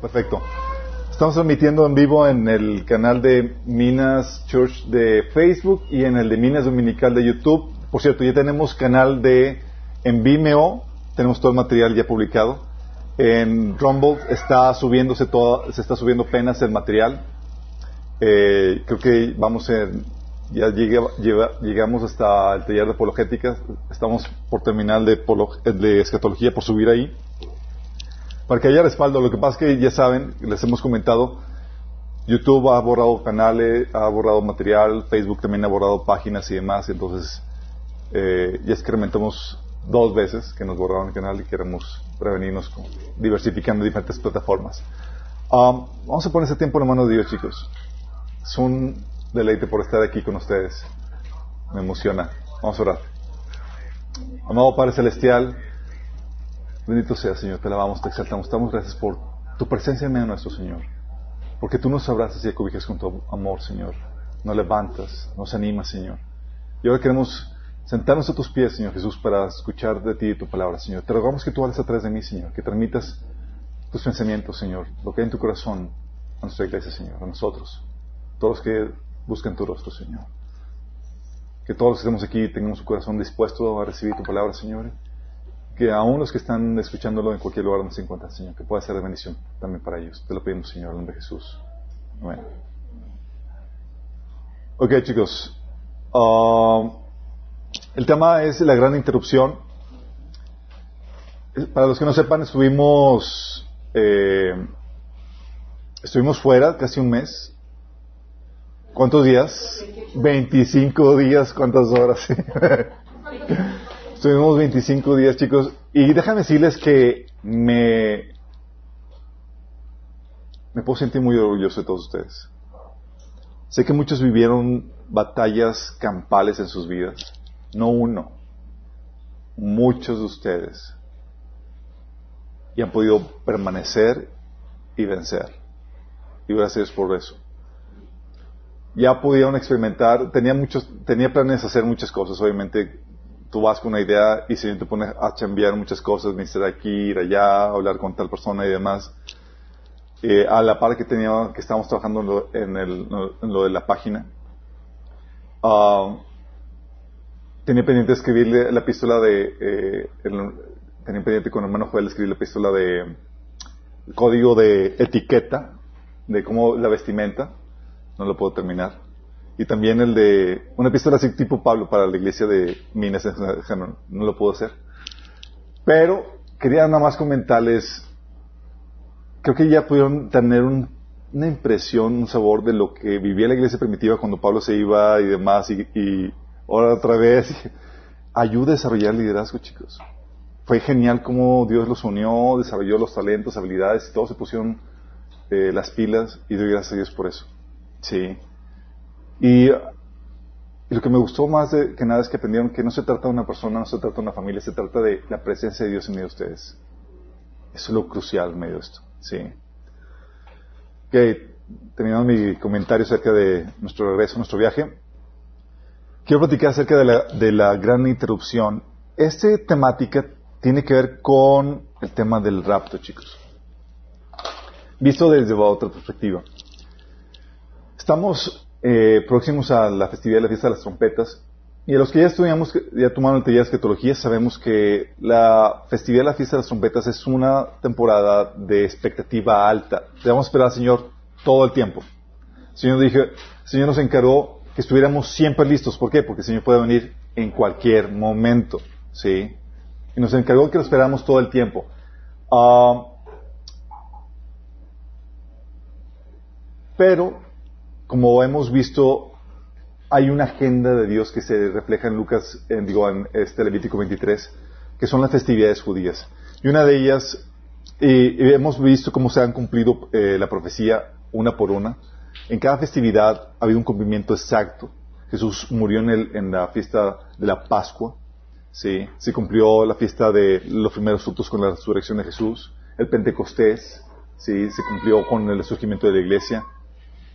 Perfecto. Estamos transmitiendo en vivo en el canal de Minas Church de Facebook y en el de Minas Dominical de YouTube. Por cierto, ya tenemos canal de en Vimeo, tenemos todo el material ya publicado. En Rumble está subiéndose todo, se está subiendo apenas el material. Eh, creo que vamos en, ya llegamos hasta el taller de apologética. Estamos por terminar de, de escatología por subir ahí para que haya respaldo. Lo que pasa es que ya saben, les hemos comentado, YouTube ha borrado canales, ha borrado material, Facebook también ha borrado páginas y demás, entonces eh, ya experimentamos dos veces que nos borraron el canal y queremos prevenirnos con, diversificando diferentes plataformas. Um, vamos a poner ese tiempo en la mano de Dios, chicos. Es un deleite por estar aquí con ustedes. Me emociona. Vamos a orar. Amado Padre Celestial, Bendito sea, Señor, te alabamos, te exaltamos, te damos gracias por tu presencia en medio nuestro Señor. Porque tú nos abrazas y acobijas con tu amor, Señor. Nos levantas, nos animas, Señor. Y ahora queremos sentarnos a tus pies, Señor Jesús, para escuchar de ti tu palabra, Señor. Te rogamos que tú hables atrás de mí, Señor, que transmitas tus pensamientos, Señor, lo que hay en tu corazón a nuestra iglesia, Señor, a nosotros, todos los que buscan tu rostro, Señor. Que todos los que estemos aquí tengamos su corazón dispuesto a recibir tu palabra, Señor, que aún los que están escuchándolo en cualquier lugar donde se encuentran, Señor, que pueda ser de bendición también para ellos. Te lo pedimos, Señor, en nombre de Jesús. Amén. Ok, chicos. Um, el tema es la gran interrupción. Para los que no sepan, estuvimos, eh, estuvimos fuera casi un mes. ¿Cuántos días? 25 días, ¿cuántas horas? Estuvimos 25 días, chicos, y déjame decirles que me, me puedo sentir muy orgulloso de todos ustedes. Sé que muchos vivieron batallas campales en sus vidas, no uno, muchos de ustedes, y han podido permanecer y vencer. Y gracias por eso. Ya pudieron experimentar, tenía muchos, tenía planes de hacer muchas cosas, obviamente tú vas con una idea y si te pones a cambiar muchas cosas, de aquí, ir allá, hablar con tal persona y demás. Eh, a la par que teníamos, que estábamos trabajando en lo, de la página, uh, tenía pendiente escribirle la epístola de, eh, tenía pendiente con el hermano Joel escribir la epístola de código de etiqueta, de cómo la vestimenta, no lo puedo terminar y también el de una epístola así tipo Pablo para la iglesia de Minas, no, no lo puedo hacer. Pero quería nada más comentarles, creo que ya pudieron tener una impresión, un sabor de lo que vivía la iglesia primitiva cuando Pablo se iba y demás, y, ahora otra vez, ayuda a desarrollar liderazgo, chicos. Fue genial cómo Dios los unió, desarrolló los talentos, habilidades, y todos se pusieron eh, las pilas, y doy gracias a Dios por eso. Sí. Y, lo que me gustó más de que nada es que aprendieron que no se trata de una persona, no se trata de una familia, se trata de la presencia de Dios en medio de ustedes. Eso es lo crucial en medio de esto. Sí. Ok, terminando mi comentario acerca de nuestro regreso, nuestro viaje. Quiero platicar acerca de la, de la gran interrupción. Esta temática tiene que ver con el tema del rapto, chicos. Visto desde otra perspectiva. Estamos eh, próximos a la festividad de la fiesta de las trompetas. Y a los que ya estudiamos, ya tomaron el taller de escatología, sabemos que la festividad de la fiesta de las trompetas es una temporada de expectativa alta. Debemos esperar Señor todo el tiempo. El Señor, dije, el Señor nos encargó que estuviéramos siempre listos. ¿Por qué? Porque el Señor puede venir en cualquier momento. ¿Sí? Y nos encargó que lo esperáramos todo el tiempo. Ah, pero como hemos visto, hay una agenda de Dios que se refleja en Lucas, en, digo, en este Levítico 23, que son las festividades judías. Y una de ellas, hemos visto cómo se han cumplido eh, la profecía una por una. En cada festividad ha habido un cumplimiento exacto. Jesús murió en, el, en la fiesta de la Pascua. ¿sí? Se cumplió la fiesta de los primeros frutos con la resurrección de Jesús. El Pentecostés ¿sí? se cumplió con el surgimiento de la iglesia.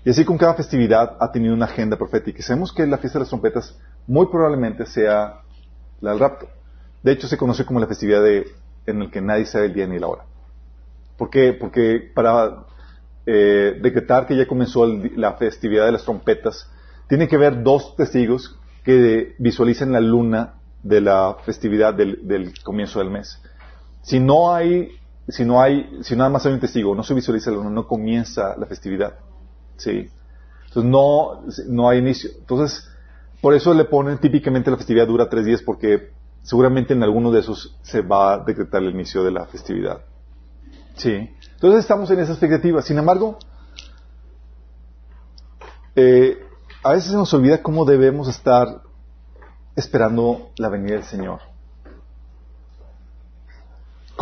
Y así con cada festividad ha tenido una agenda profética. Y sabemos que la fiesta de las trompetas muy probablemente sea la del rapto. De hecho, se conoce como la festividad de, en la que nadie sabe el día ni la hora. ¿Por qué? Porque para eh, decretar que ya comenzó la festividad de las trompetas, tiene que haber dos testigos que visualicen la luna de la festividad del, comienzo del mes. Si no hay, si no hay, si nada más hay un testigo, no se visualiza la luna, no comienza la festividad. Sí. Entonces no, no hay inicio. Entonces, por eso le ponen típicamente la festividad dura tres días porque seguramente en alguno de esos se va a decretar el inicio de la festividad. Sí. Entonces estamos en esa expectativa. Sin embargo, eh, a veces se nos olvida cómo debemos estar esperando la venida del Señor.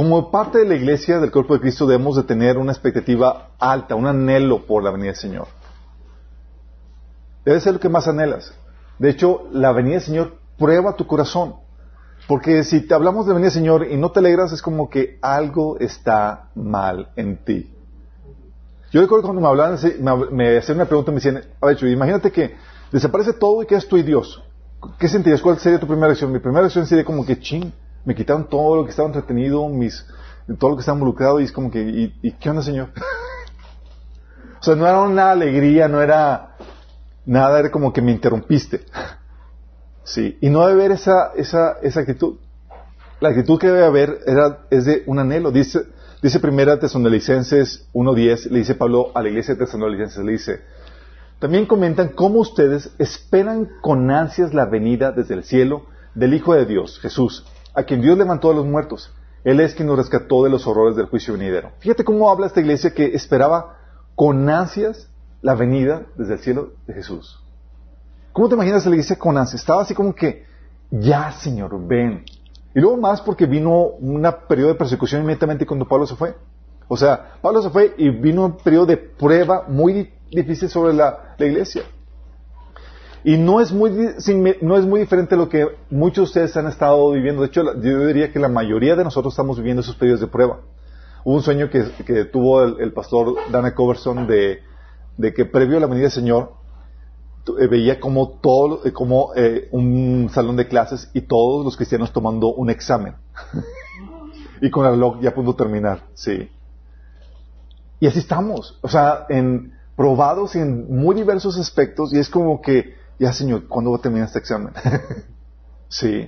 Como parte de la iglesia del cuerpo de Cristo debemos de tener una expectativa alta, un anhelo por la venida del Señor. Debe ser lo que más anhelas. De hecho, la venida del Señor prueba tu corazón. Porque si te hablamos de venida del Señor y no te alegras, es como que algo está mal en ti. Yo recuerdo cuando me hablaban, me, hacían una pregunta, me decían, a ver, imagínate que desaparece todo y quedas tú y Dios. ¿Qué sentirías? ¿Cuál sería tu primera reacción? Mi primera reacción sería como que, ching, me quitaron todo lo que estaba entretenido, mis, todo lo que estaba involucrado y es como que, ¿y, qué onda, Señor? o sea, no era una alegría, no era nada, era como que me interrumpiste. sí, y no debe haber esa, esa, esa actitud. La actitud que debe haber era, es de un anhelo. Dice, dice primera Tesalonicenses 1.10, le dice Pablo a la iglesia de Tesalonicenses, le dice, también comentan cómo ustedes esperan con ansias la venida desde el cielo del Hijo de Dios, Jesús, a quien Dios levantó a los muertos. Él es quien nos rescató de los horrores del juicio venidero. Fíjate cómo habla esta iglesia que esperaba con ansias la venida desde el cielo de Jesús. ¿Cómo te imaginas la iglesia con ansias? Estaba así como que, ya Señor, ven. Y luego más porque vino un periodo de persecución inmediatamente cuando Pablo se fue. O sea, Pablo se fue y vino un periodo de prueba muy difícil sobre la, iglesia. Y no es, muy, no es muy diferente a lo que muchos de ustedes han estado viviendo. De hecho, yo diría que la mayoría de nosotros estamos viviendo esos periodos de prueba. Hubo un sueño que, tuvo el, pastor Dana Coverson de, que previo a la venida del Señor eh, veía como todo, eh, como eh, un salón de clases y todos los cristianos tomando un examen. y con el reloj ya pudo terminar, sí. Y así estamos. O sea, en, probados en muy diversos aspectos y es como que, ya Señor, ¿cuándo va a terminar este examen? sí.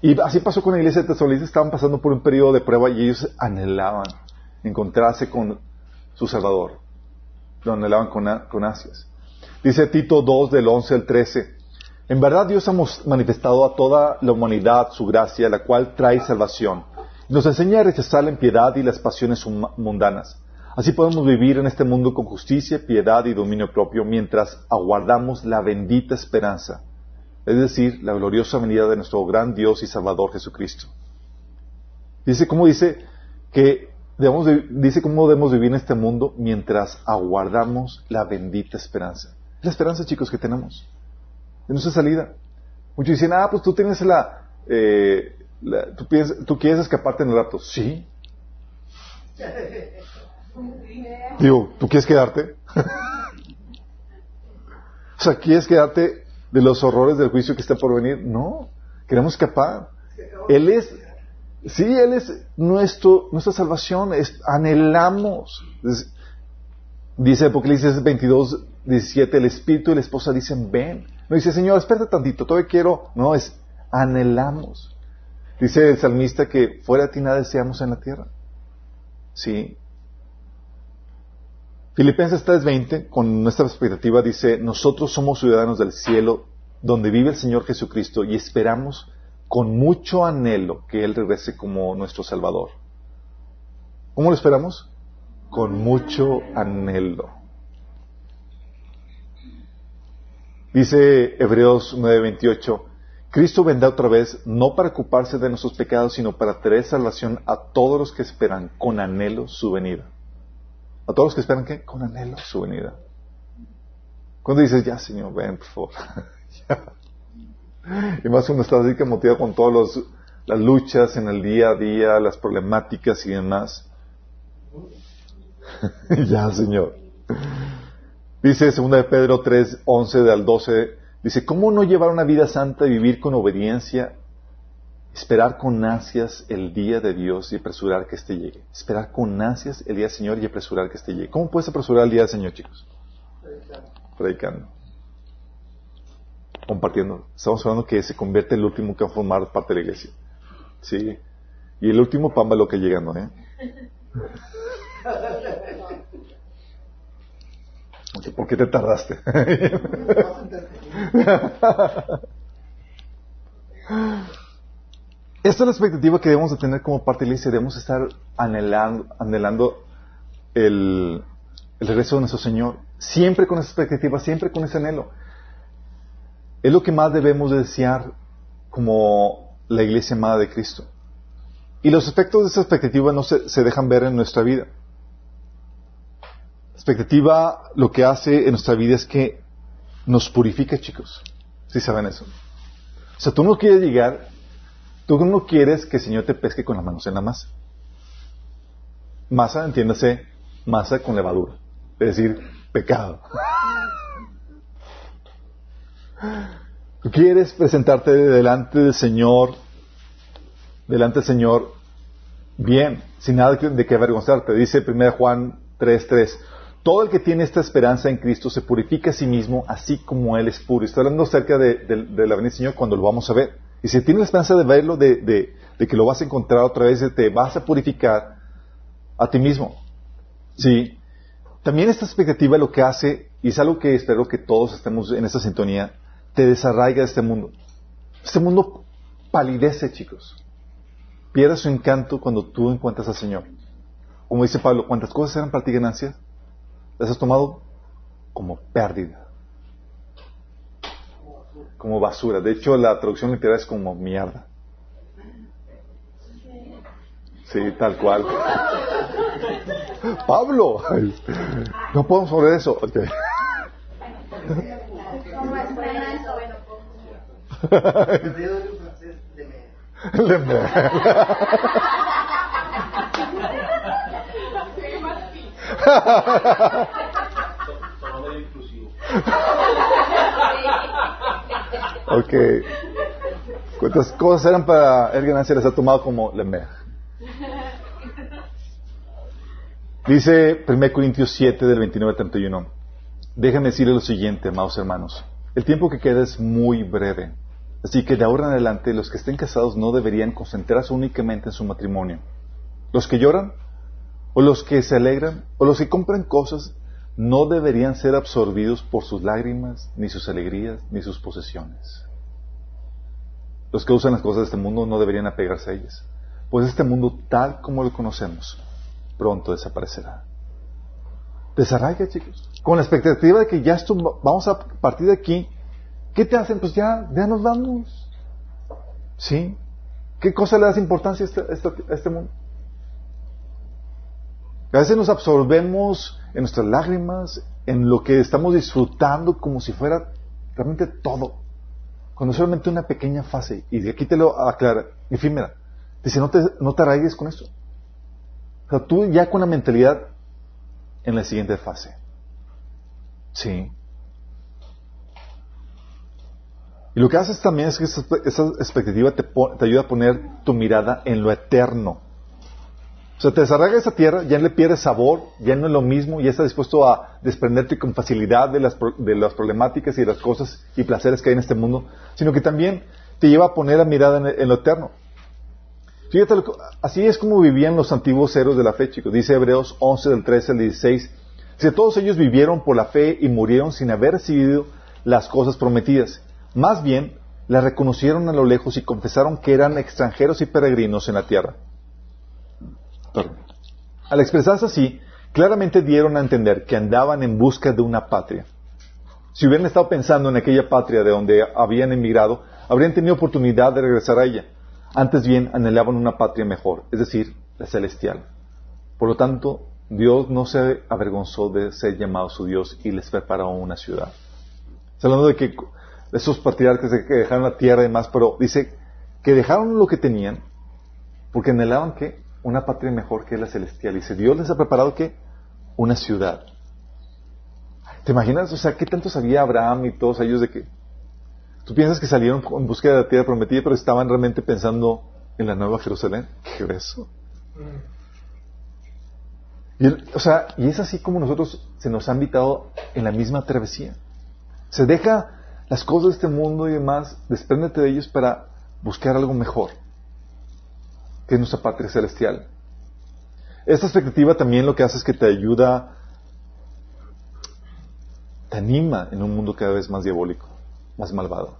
Y así pasó con la iglesia de Tesalonicenses, estaban pasando por un periodo de prueba y ellos anhelaban encontrarse con su Salvador. Lo anhelaban con, con ansias. Dice Tito 2 del 11 al 13. En verdad Dios ha manifestado a toda la humanidad su gracia, la cual trae salvación. Nos enseña a rechazar la impiedad y las pasiones mundanas Así podemos vivir en este mundo con justicia, piedad y dominio propio mientras aguardamos la bendita esperanza, es decir, la gloriosa venida de nuestro gran Dios y Salvador Jesucristo. Dice cómo dice que debemos, dice cómo debemos vivir en este mundo mientras aguardamos la bendita esperanza. Es la esperanza, chicos, que tenemos. De nuestra salida. Muchos dicen, ah, pues tú tienes la, eh, tú, tú quieres escaparte en el rato. Sí. Digo, ¿tú quieres quedarte? o sea, ¿quieres quedarte de los horrores del juicio que está por venir? No, queremos escapar. Él es, sí, Él es nuestro, nuestra salvación, es, anhelamos. dice Apocalipsis 22, 17, el espíritu y la esposa dicen, ven. No dice, Señor, espérate tantito, todavía quiero. No, es, anhelamos. Dice el salmista que fuera de ti nada deseamos en la tierra. Sí, Filipenses 3:20, con nuestra expectativa, dice, nosotros somos ciudadanos del cielo, donde vive el Señor Jesucristo, y esperamos con mucho anhelo que Él regrese como nuestro Salvador. ¿Cómo lo esperamos? Con mucho anhelo. Dice Hebreos 9:28, Cristo vendrá otra vez no para ocuparse de nuestros pecados, sino para traer salvación a todos los que esperan con anhelo su venida. A todos los que esperan que con anhelo su venida. Cuando dices, ya Señor, ven, por favor. Y más cuando estás así que motivado con todas las luchas en el día a día, las problemáticas y demás. ya, Señor. Dice 2 de Pedro 3, 11 al 12, dice, ¿cómo no llevar una vida santa y vivir con obediencia Esperar con ansias el día de Dios y apresurar que éste llegue. Esperar con ansias el día del Señor y apresurar que éste llegue. ¿Cómo puedes apresurar el día del Señor, chicos? Predicando. Predicando. Compartiendo. Estamos hablando que se convierte el último que va a formar parte de la iglesia. Sí. Y el último pan va lo que llegando, ¿eh? ¿Por qué te tardaste? Esta es la expectativa que debemos de tener como parte de la iglesia. Debemos estar anhelando, anhelando el, el regreso de nuestro Señor. Siempre con esa expectativa, siempre con ese anhelo. Es lo que más debemos de desear como la iglesia amada de Cristo. Y los efectos de esa expectativa no se, se dejan ver en nuestra vida. La expectativa lo que hace en nuestra vida es que nos purifica, chicos. ¿Sí saben eso? O sea, tú no quieres llegar Tú no quieres que el Señor te pesque con las manos en la masa. Masa, entiéndase, masa con levadura. Es decir, pecado. Tú quieres presentarte delante del Señor, delante del Señor, bien, sin nada de que avergonzarte. Dice 1 Juan 3.3. Todo el que tiene esta esperanza en Cristo se purifica a sí mismo, así como Él es puro. Está hablando acerca de, de la venida del Señor cuando lo vamos a ver. Y si tienes la esperanza de verlo, de, que lo vas a encontrar otra vez, te vas a purificar a ti mismo. Sí. También esta expectativa lo que hace, y es algo que espero que todos estemos en esta sintonía, te desarraiga de este mundo. Este mundo palidece, chicos. Pierde su encanto cuando tú encuentras al Señor. Como dice Pablo, ¿cuántas cosas eran para ti ganancias? Las has tomado como pérdida como basura. De hecho, la traducción literal es como mierda. Sí, tal cual. Pablo, no podemos sobre eso. Okay. Ok. ¿Cuántas cosas eran para el ganancia? Les ha tomado como Lemer. Dice 1 Corintios 7 del 29 al 31. Déjenme decirle lo siguiente, amados hermanos. El tiempo que queda es muy breve. Así que de ahora en adelante los que estén casados no deberían concentrarse únicamente en su matrimonio. Los que lloran, o los que se alegran, o los que compran cosas, no deberían ser absorbidos por sus lágrimas, ni sus alegrías, ni sus posesiones. Los que usan las cosas de este mundo no deberían apegarse a ellas, pues este mundo tal como lo conocemos pronto desaparecerá. Desarraiga, chicos. Con la expectativa de que ya esto, vamos a partir de aquí. ¿Qué te hacen? Pues ya, ya nos vamos. ¿Sí? ¿Qué cosa le das importancia a este, este, a este mundo? A veces nos absorbemos en nuestras lágrimas, en lo que estamos disfrutando como si fuera realmente todo. Cuando solamente una pequeña fase, y aquí te lo aclara, efímera. Dice, no te, no te arraigues con esto. O sea, tú ya con la mentalidad en la siguiente fase. Sí. Y lo que haces también es que esa, expectativa te, te ayuda a poner tu mirada en lo eterno. O sea, te desarraiga esa tierra, ya le pierdes sabor, ya no es lo mismo, ya estás dispuesto a desprenderte con facilidad de las, de las problemáticas y de las cosas y placeres que hay en este mundo, sino que también te lleva a poner la mirada en, lo eterno. Fíjate, así es como vivían los antiguos héroes de la fe, chicos. Dice Hebreos 11 del 13 al 16. Dice, todos ellos vivieron por la fe y murieron sin haber recibido las cosas prometidas. Más bien, las reconocieron a lo lejos y confesaron que eran extranjeros y peregrinos en la tierra. Al expresarse así, claramente dieron a entender que andaban en busca de una patria. Si hubieran estado pensando en aquella patria de donde habían emigrado, habrían tenido oportunidad de regresar a ella. Antes bien, anhelaban una patria mejor, es decir, la celestial. Por lo tanto, Dios no se avergonzó de ser llamado su Dios y les preparó una ciudad. Está hablando de que esos patriarcas que dejaron la tierra y demás, pero dice que dejaron lo que tenían porque anhelaban que una patria mejor que la celestial. Y dice, Dios les ha preparado que una ciudad. ¿Te imaginas? O sea, ¿qué tanto sabía Abraham y todos ellos de que Tú piensas que salieron en búsqueda de la tierra prometida, pero estaban realmente pensando en la nueva Jerusalén. ¿Qué eso? Y, o sea, y es así como nosotros se nos ha invitado en la misma travesía. Se deja las cosas de este mundo y demás, despréndete de ellos para buscar algo mejor, que es nuestra patria celestial. Esta expectativa también lo que hace es que te ayuda, te anima en un mundo cada vez más diabólico, más malvado.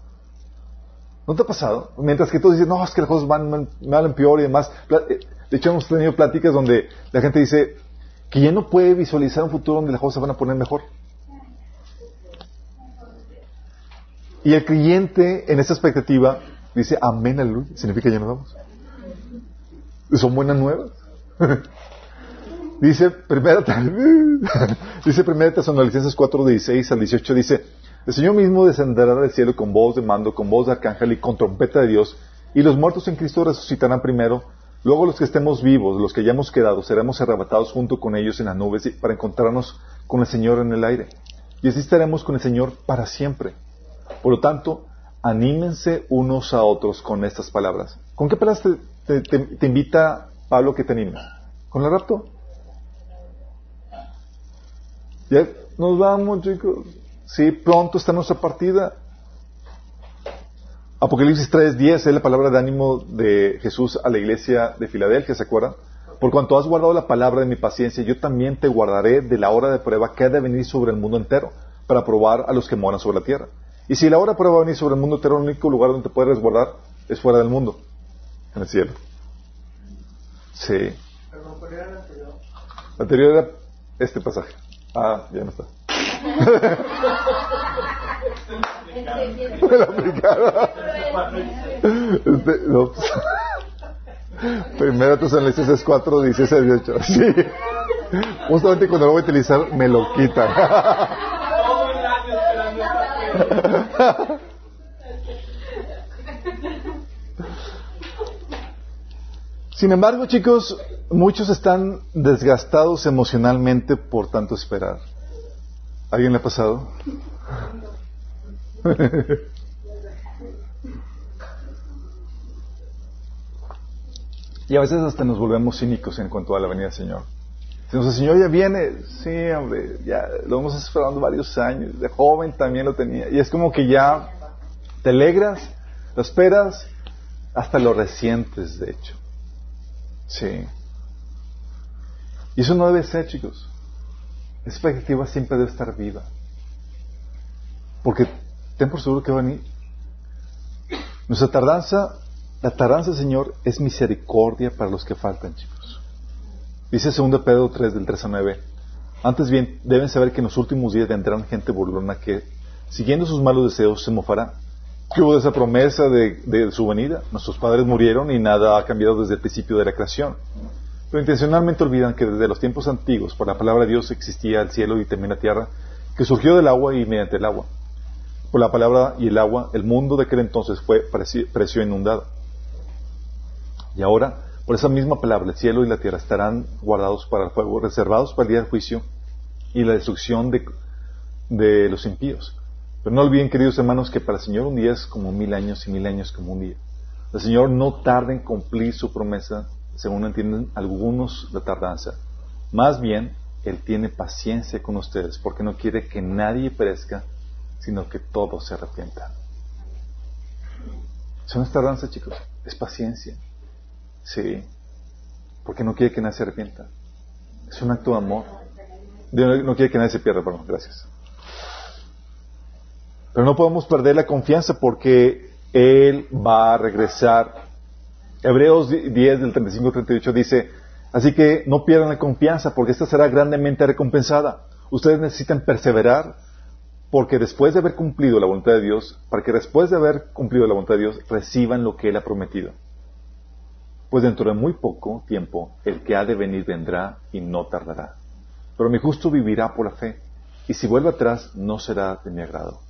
¿No te ha pasado? Mientras que tú dices, no, es que las cosas van mal, en peor y demás. Eh, de hecho, hemos tenido pláticas donde la gente dice que ya no puede visualizar un futuro donde las cosas se van a poner mejor. Y el creyente en esa expectativa dice, amén, aleluya. Significa ya nos vamos. Son buenas nuevas. dice primera, dice primera Tesalonicenses 4, 16 al 18, dice, el Señor mismo descenderá del cielo con voz de mando, con voz de arcángel y con trompeta de Dios, y los muertos en Cristo resucitarán primero, luego los que estemos vivos, los que hayamos quedado, seremos arrebatados junto con ellos en las nubes para encontrarnos con el Señor en el aire. Y así estaremos con el Señor para siempre. Por lo tanto, anímense unos a otros con estas palabras. ¿Con qué palabras invita Pablo que te anime? ¿Con la rapto? Ya nos vamos, chicos. Sí, pronto está nuestra partida. Apocalipsis 3.10 es la palabra de ánimo de Jesús a la iglesia de Filadelfia, ¿se acuerdan? Por cuanto has guardado la palabra de mi paciencia, yo también te guardaré de la hora de prueba que ha de venir sobre el mundo entero, para probar a los que moran sobre la tierra. Y si la hora de prueba va a venir sobre el mundo entero, el único lugar donde te puedes resguardar es fuera del mundo, en el cielo. Sí. La anterior era este pasaje. Ah, ya no está. Me la Este, no. Primero es 4, 16, 18. Sí. Justamente cuando lo voy a utilizar, me lo quitan. Sin embargo, chicos, muchos están desgastados emocionalmente por tanto esperar. ¿Alguien le ha pasado? y a veces hasta nos volvemos cínicos en cuanto a la venida del Señor. Si el Señor ya viene, sí, hombre, ya lo hemos esperando varios años. De joven también lo tenía. Y es como que ya te alegras, lo esperas, hasta lo resientes, de hecho. Sí. Y eso no debe ser, chicos. Esa expectativa siempre debe estar viva. Porque ten por seguro que va a. Nuestra tardanza, la tardanza, Señor, es misericordia para los que faltan, chicos. Dice 2 Pedro 3, del 3 a 9. Antes bien, deben saber que en los últimos días vendrán gente burlona que, siguiendo sus malos deseos, se mofará. ¿Qué hubo de esa promesa de, de su venida? Nuestros padres murieron y nada ha cambiado desde el principio de la creación. Pero intencionalmente olvidan que desde los tiempos antiguos, por la palabra de Dios existía el cielo y también la tierra, que surgió del agua y mediante el agua. Por la palabra y el agua, el mundo de aquel entonces fue precio inundado. Y ahora, por esa misma palabra, el cielo y la tierra estarán guardados para el fuego, reservados para el día del juicio y la destrucción de, de los impíos. Pero no olviden, queridos hermanos, que para el Señor un día es como mil años y mil años como un día. El Señor no tarda en cumplir su promesa según entienden algunos de tardanza. Más bien, Él tiene paciencia con ustedes porque no quiere que nadie perezca, sino que todos se arrepientan. Eso no es tardanza, chicos, es paciencia. Sí, porque no quiere que nadie se arrepienta. Es un acto de amor. No quiere que nadie se pierda, perdón, gracias. Pero no podemos perder la confianza porque Él va a regresar Hebreos 10 del 35 al 38 dice, así que no pierdan la confianza porque esta será grandemente recompensada. Ustedes necesitan perseverar porque después de haber cumplido la voluntad de Dios, para que después de haber cumplido la voluntad de Dios, reciban lo que Él ha prometido. Pues dentro de muy poco tiempo, el que ha de venir vendrá y no tardará. Pero mi justo vivirá por la fe, y si vuelve atrás, no será de mi agrado.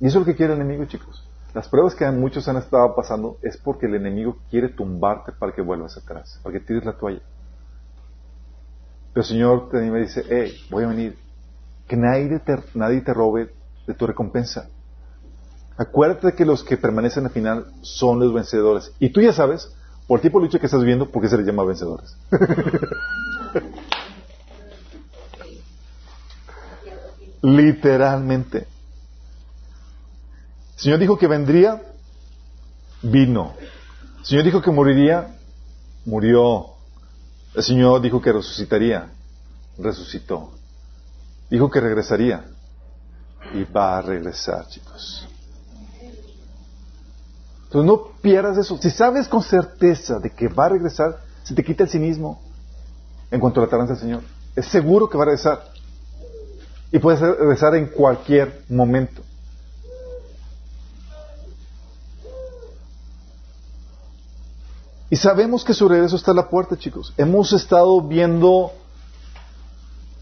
Y eso es lo que quiere el enemigo, chicos. Las pruebas que muchos han estado pasando es porque el enemigo quiere tumbarte para que vuelvas atrás, para que tires la toalla. Pero el Señor te me dice, hey, voy a venir. Que nadie te, nadie te robe de tu recompensa. Acuérdate que los que permanecen al final son los vencedores. Y tú ya sabes, por el tipo de lucha que estás viendo, por qué se les llama vencedores. Literalmente. El Señor dijo que vendría, vino. El Señor dijo que moriría, murió. El Señor dijo que resucitaría, resucitó. Dijo que regresaría y va a regresar, chicos. Entonces no pierdas eso. Si sabes con certeza de que va a regresar, se te quita el cinismo en cuanto a la tardanza del Señor. Es seguro que va a regresar. Y puede regresar en cualquier momento. Y sabemos que su regreso está a la puerta, chicos. Hemos estado viendo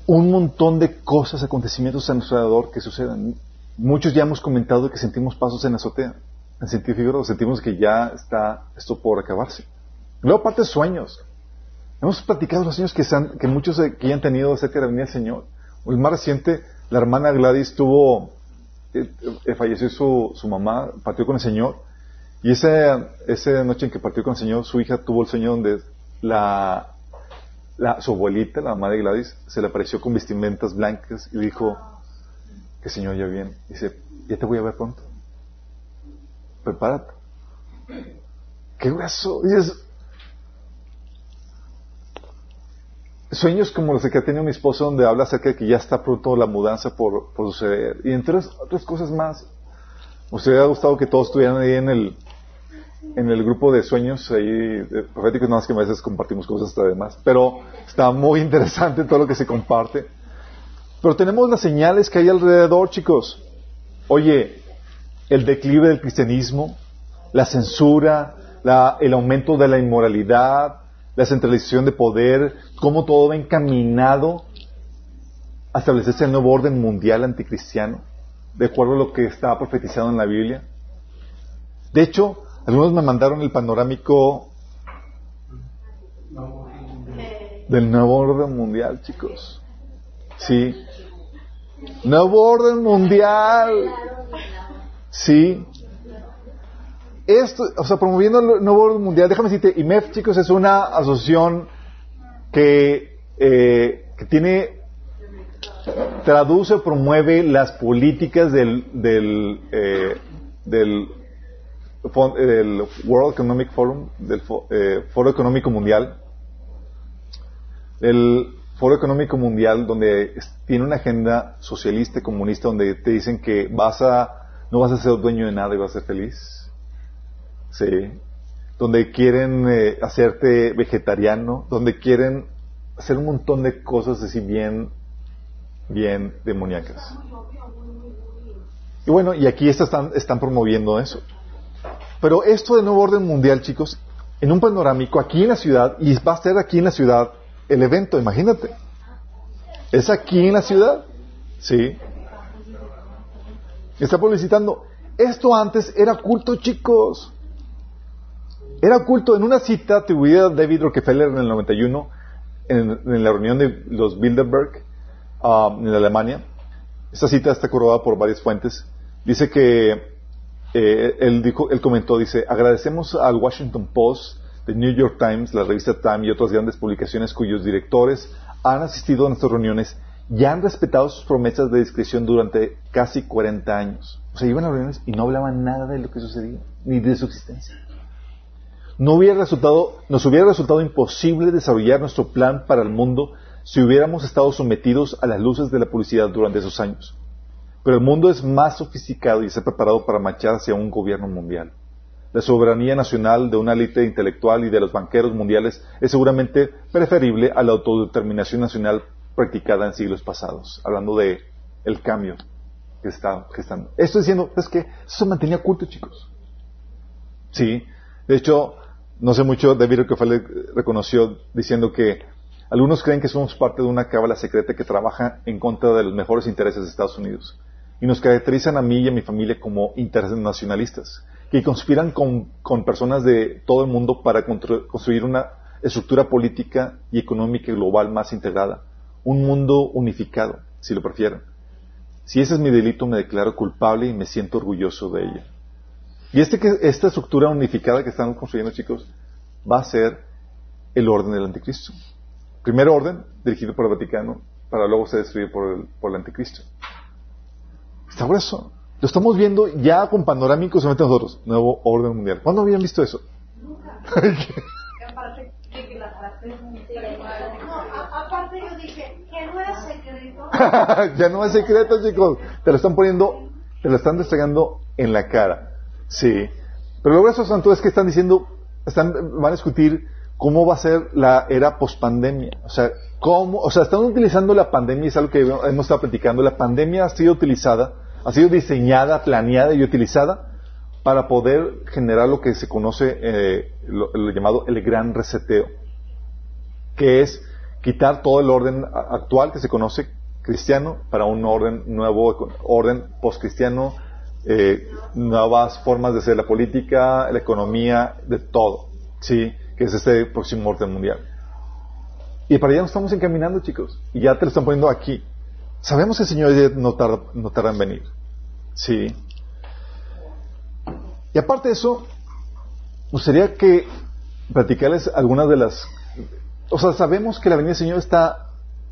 un montón de cosas, acontecimientos a nuestro alrededor que suceden. Muchos ya hemos comentado que sentimos pasos en la azotea. En sentido figurado, sentimos que ya está esto por acabarse. Luego, aparte sueños. Hemos platicado los sueños que, que muchos que han tenido acerca de la venida del Señor. El más reciente, la hermana Gladys tuvo, eh, eh, falleció su, su mamá, partió con el Señor. Y esa, esa noche en que partió con el Señor, su hija tuvo el sueño donde la, su abuelita, la mamá de Gladys, se le apareció con vestimentas blancas y dijo que el Señor ya viene. Dice, ya te voy a ver pronto. Prepárate. Qué grueso. sueños como los que ha tenido mi esposo, donde habla acerca de que ya está pronto la mudanza por, por suceder. Y entre otras cosas más, ¿usted hubiera gustado que todos estuvieran ahí en el, en el grupo de sueños ahí proféticos, nada más que a veces compartimos cosas hasta demás, pero está muy interesante todo lo que se comparte. Pero tenemos las señales que hay alrededor, chicos. Oye, el declive del cristianismo, la censura, la, el aumento de la inmoralidad, la centralización de poder, cómo todo va encaminado a establecerse el nuevo orden mundial anticristiano, de acuerdo a lo que estaba profetizado en la Biblia. De hecho, algunos me mandaron el panorámico del nuevo orden mundial, chicos. Sí. Nuevo orden mundial. Sí. Esto, o sea, promoviendo el nuevo orden mundial, déjame decirte, IMEF, chicos, es una asociación que, eh, que tiene, traduce promueve las políticas del, del, eh, del del World Economic Forum, del eh, Foro Económico Mundial, el Foro Económico Mundial, donde tiene una agenda socialista y comunista, donde te dicen que vas a, no vas a ser dueño de nada y vas a ser feliz. Sí. Donde quieren eh, hacerte vegetariano, donde quieren hacer un montón de cosas así bien, bien demoníacas. Y bueno, y aquí están, están promoviendo eso. Pero esto de nuevo orden mundial, chicos, en un panorámico aquí en la ciudad, y va a ser aquí en la ciudad el evento, imagínate. Es aquí en la ciudad. Sí. Está publicitando. Esto antes era culto, chicos. Era culto. En una cita atribuida a David Rockefeller en el 91, en, la reunión de los Bilderberg um, en Alemania. Esta cita está corroborada por varias fuentes. Dice que eh, él, dijo, él comentó, dice, agradecemos al Washington Post, The New York Times, la revista Time y otras grandes publicaciones cuyos directores han asistido a nuestras reuniones y han respetado sus promesas de discreción durante casi 40 años. O sea, iban a reuniones y no hablaban nada de lo que sucedía, ni de su existencia. No hubiera resultado, nos hubiera resultado imposible desarrollar nuestro plan para el mundo si hubiéramos estado sometidos a las luces de la publicidad durante esos años. Pero el mundo es más sofisticado y está preparado para marchar hacia un gobierno mundial. La soberanía nacional de una élite intelectual y de los banqueros mundiales es seguramente preferible a la autodeterminación nacional practicada en siglos pasados, hablando de el cambio que está gestando. Esto diciendo, es que eso se mantenía oculto, chicos. Sí, de hecho, no sé mucho, David Rockefeller reconoció diciendo que algunos creen que somos parte de una cábala secreta que trabaja en contra de los mejores intereses de Estados Unidos y nos caracterizan a mí y a mi familia como internacionalistas, que conspiran con, personas de todo el mundo para construir una estructura política y económica global más integrada, un mundo unificado, si lo prefieren. Si ese es mi delito, me declaro culpable y me siento orgulloso de ella. Y este, esta estructura unificada que estamos construyendo, chicos, va a ser el orden del anticristo. Primer orden, dirigido por el Vaticano, para luego ser destruido por el, por el anticristo. Grueso. Lo estamos viendo ya con panorámicos solamente nosotros. Nuevo orden mundial. ¿Cuándo habían visto eso? aparte yo dije, que no es secreto. ya no es secreto, chicos. Te lo están poniendo, te lo están destregando en la cara. Sí. Pero luego esos santos es que están diciendo, están, van a discutir cómo va a ser la era post-pandemia. O sea, cómo, o sea, están utilizando la pandemia, es algo que hemos estado platicando. La pandemia ha sido utilizada, ha sido diseñada, planeada y utilizada para poder generar lo que se conoce, eh, lo, llamado el gran reseteo, que es quitar todo el orden actual que se conoce cristiano para un orden nuevo, orden post-cristiano, eh, nuevas formas de hacer la política, la economía, de todo, ¿sí? Que es este próximo orden mundial. Y para allá nos estamos encaminando, chicos. Y ya te lo están poniendo aquí. Sabemos que el Señor no tarda, no tarda en venir. Sí. Y aparte de eso, gustaría que platicarles algunas de las... O sea, sabemos que la venida del Señor está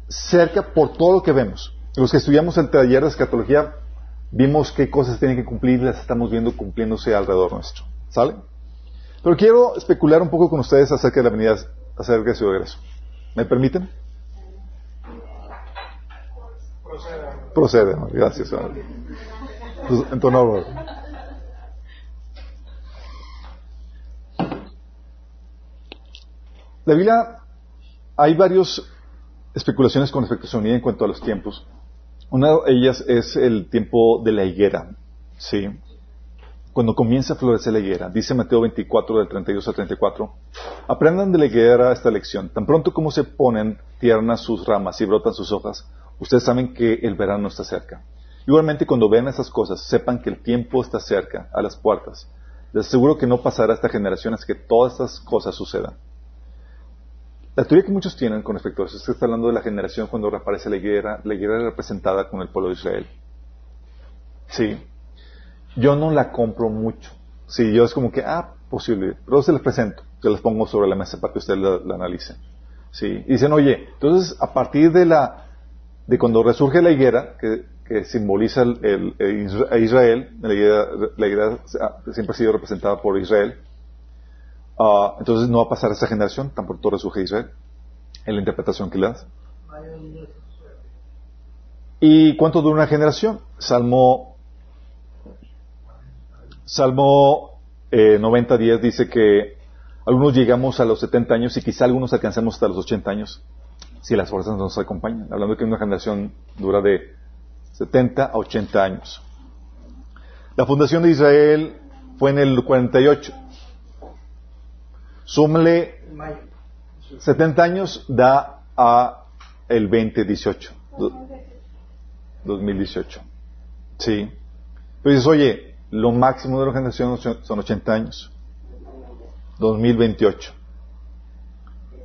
cerca por todo lo que vemos. Los que estudiamos el taller de escatología vimos qué cosas tienen que cumplir y las estamos viendo cumpliéndose alrededor nuestro. ¿Sale? Pero quiero especular un poco con ustedes acerca de la venida, acerca de su regreso. ¿Me permiten? Procede. Gracias. En tu. La Biblia, hay varias especulaciones con respecto a su en cuanto a los tiempos. Una de ellas es el tiempo de la higuera, ¿sí? Cuando comienza a florecer la higuera, dice Mateo 24 del 32 al 34, aprendan de la higuera esta lección. Tan pronto como se ponen tiernas sus ramas y brotan sus hojas, ustedes saben que el verano está cerca. Igualmente, cuando vean esas cosas, sepan que el tiempo está cerca, a las puertas. Les aseguro que no pasará esta generación hasta que todas estas cosas sucedan. La teoría que muchos tienen con respecto a eso es está hablando de la generación cuando reaparece la higuera, la higuera representada con el pueblo de Israel. Sí. Yo no la compro mucho. Sí, yo es como que, ah, posible. Pero se les presento, se las pongo sobre la mesa para que ustedes la, analicen. Sí. Y dicen, oye, entonces a partir de la, de cuando resurge la higuera, que, simboliza el, a Israel, la higuera, siempre ha sido representada por Israel, Ah, entonces no va a pasar esta generación, tampoco resurge Israel, en la interpretación que le das. ¿Y cuánto dura una generación? Salmo, Salmo 90.10 eh, dice que algunos llegamos a los 70 años y quizá algunos alcancemos hasta los 80 años si las fuerzas nos acompañan. Hablando que una generación dura de 70 a 80 años. La fundación de Israel fue en el 48. Súmale 70 años, da a el 2018. 2018. Sí. Pero dices, oye, lo máximo de la generación son 80 años. 2028.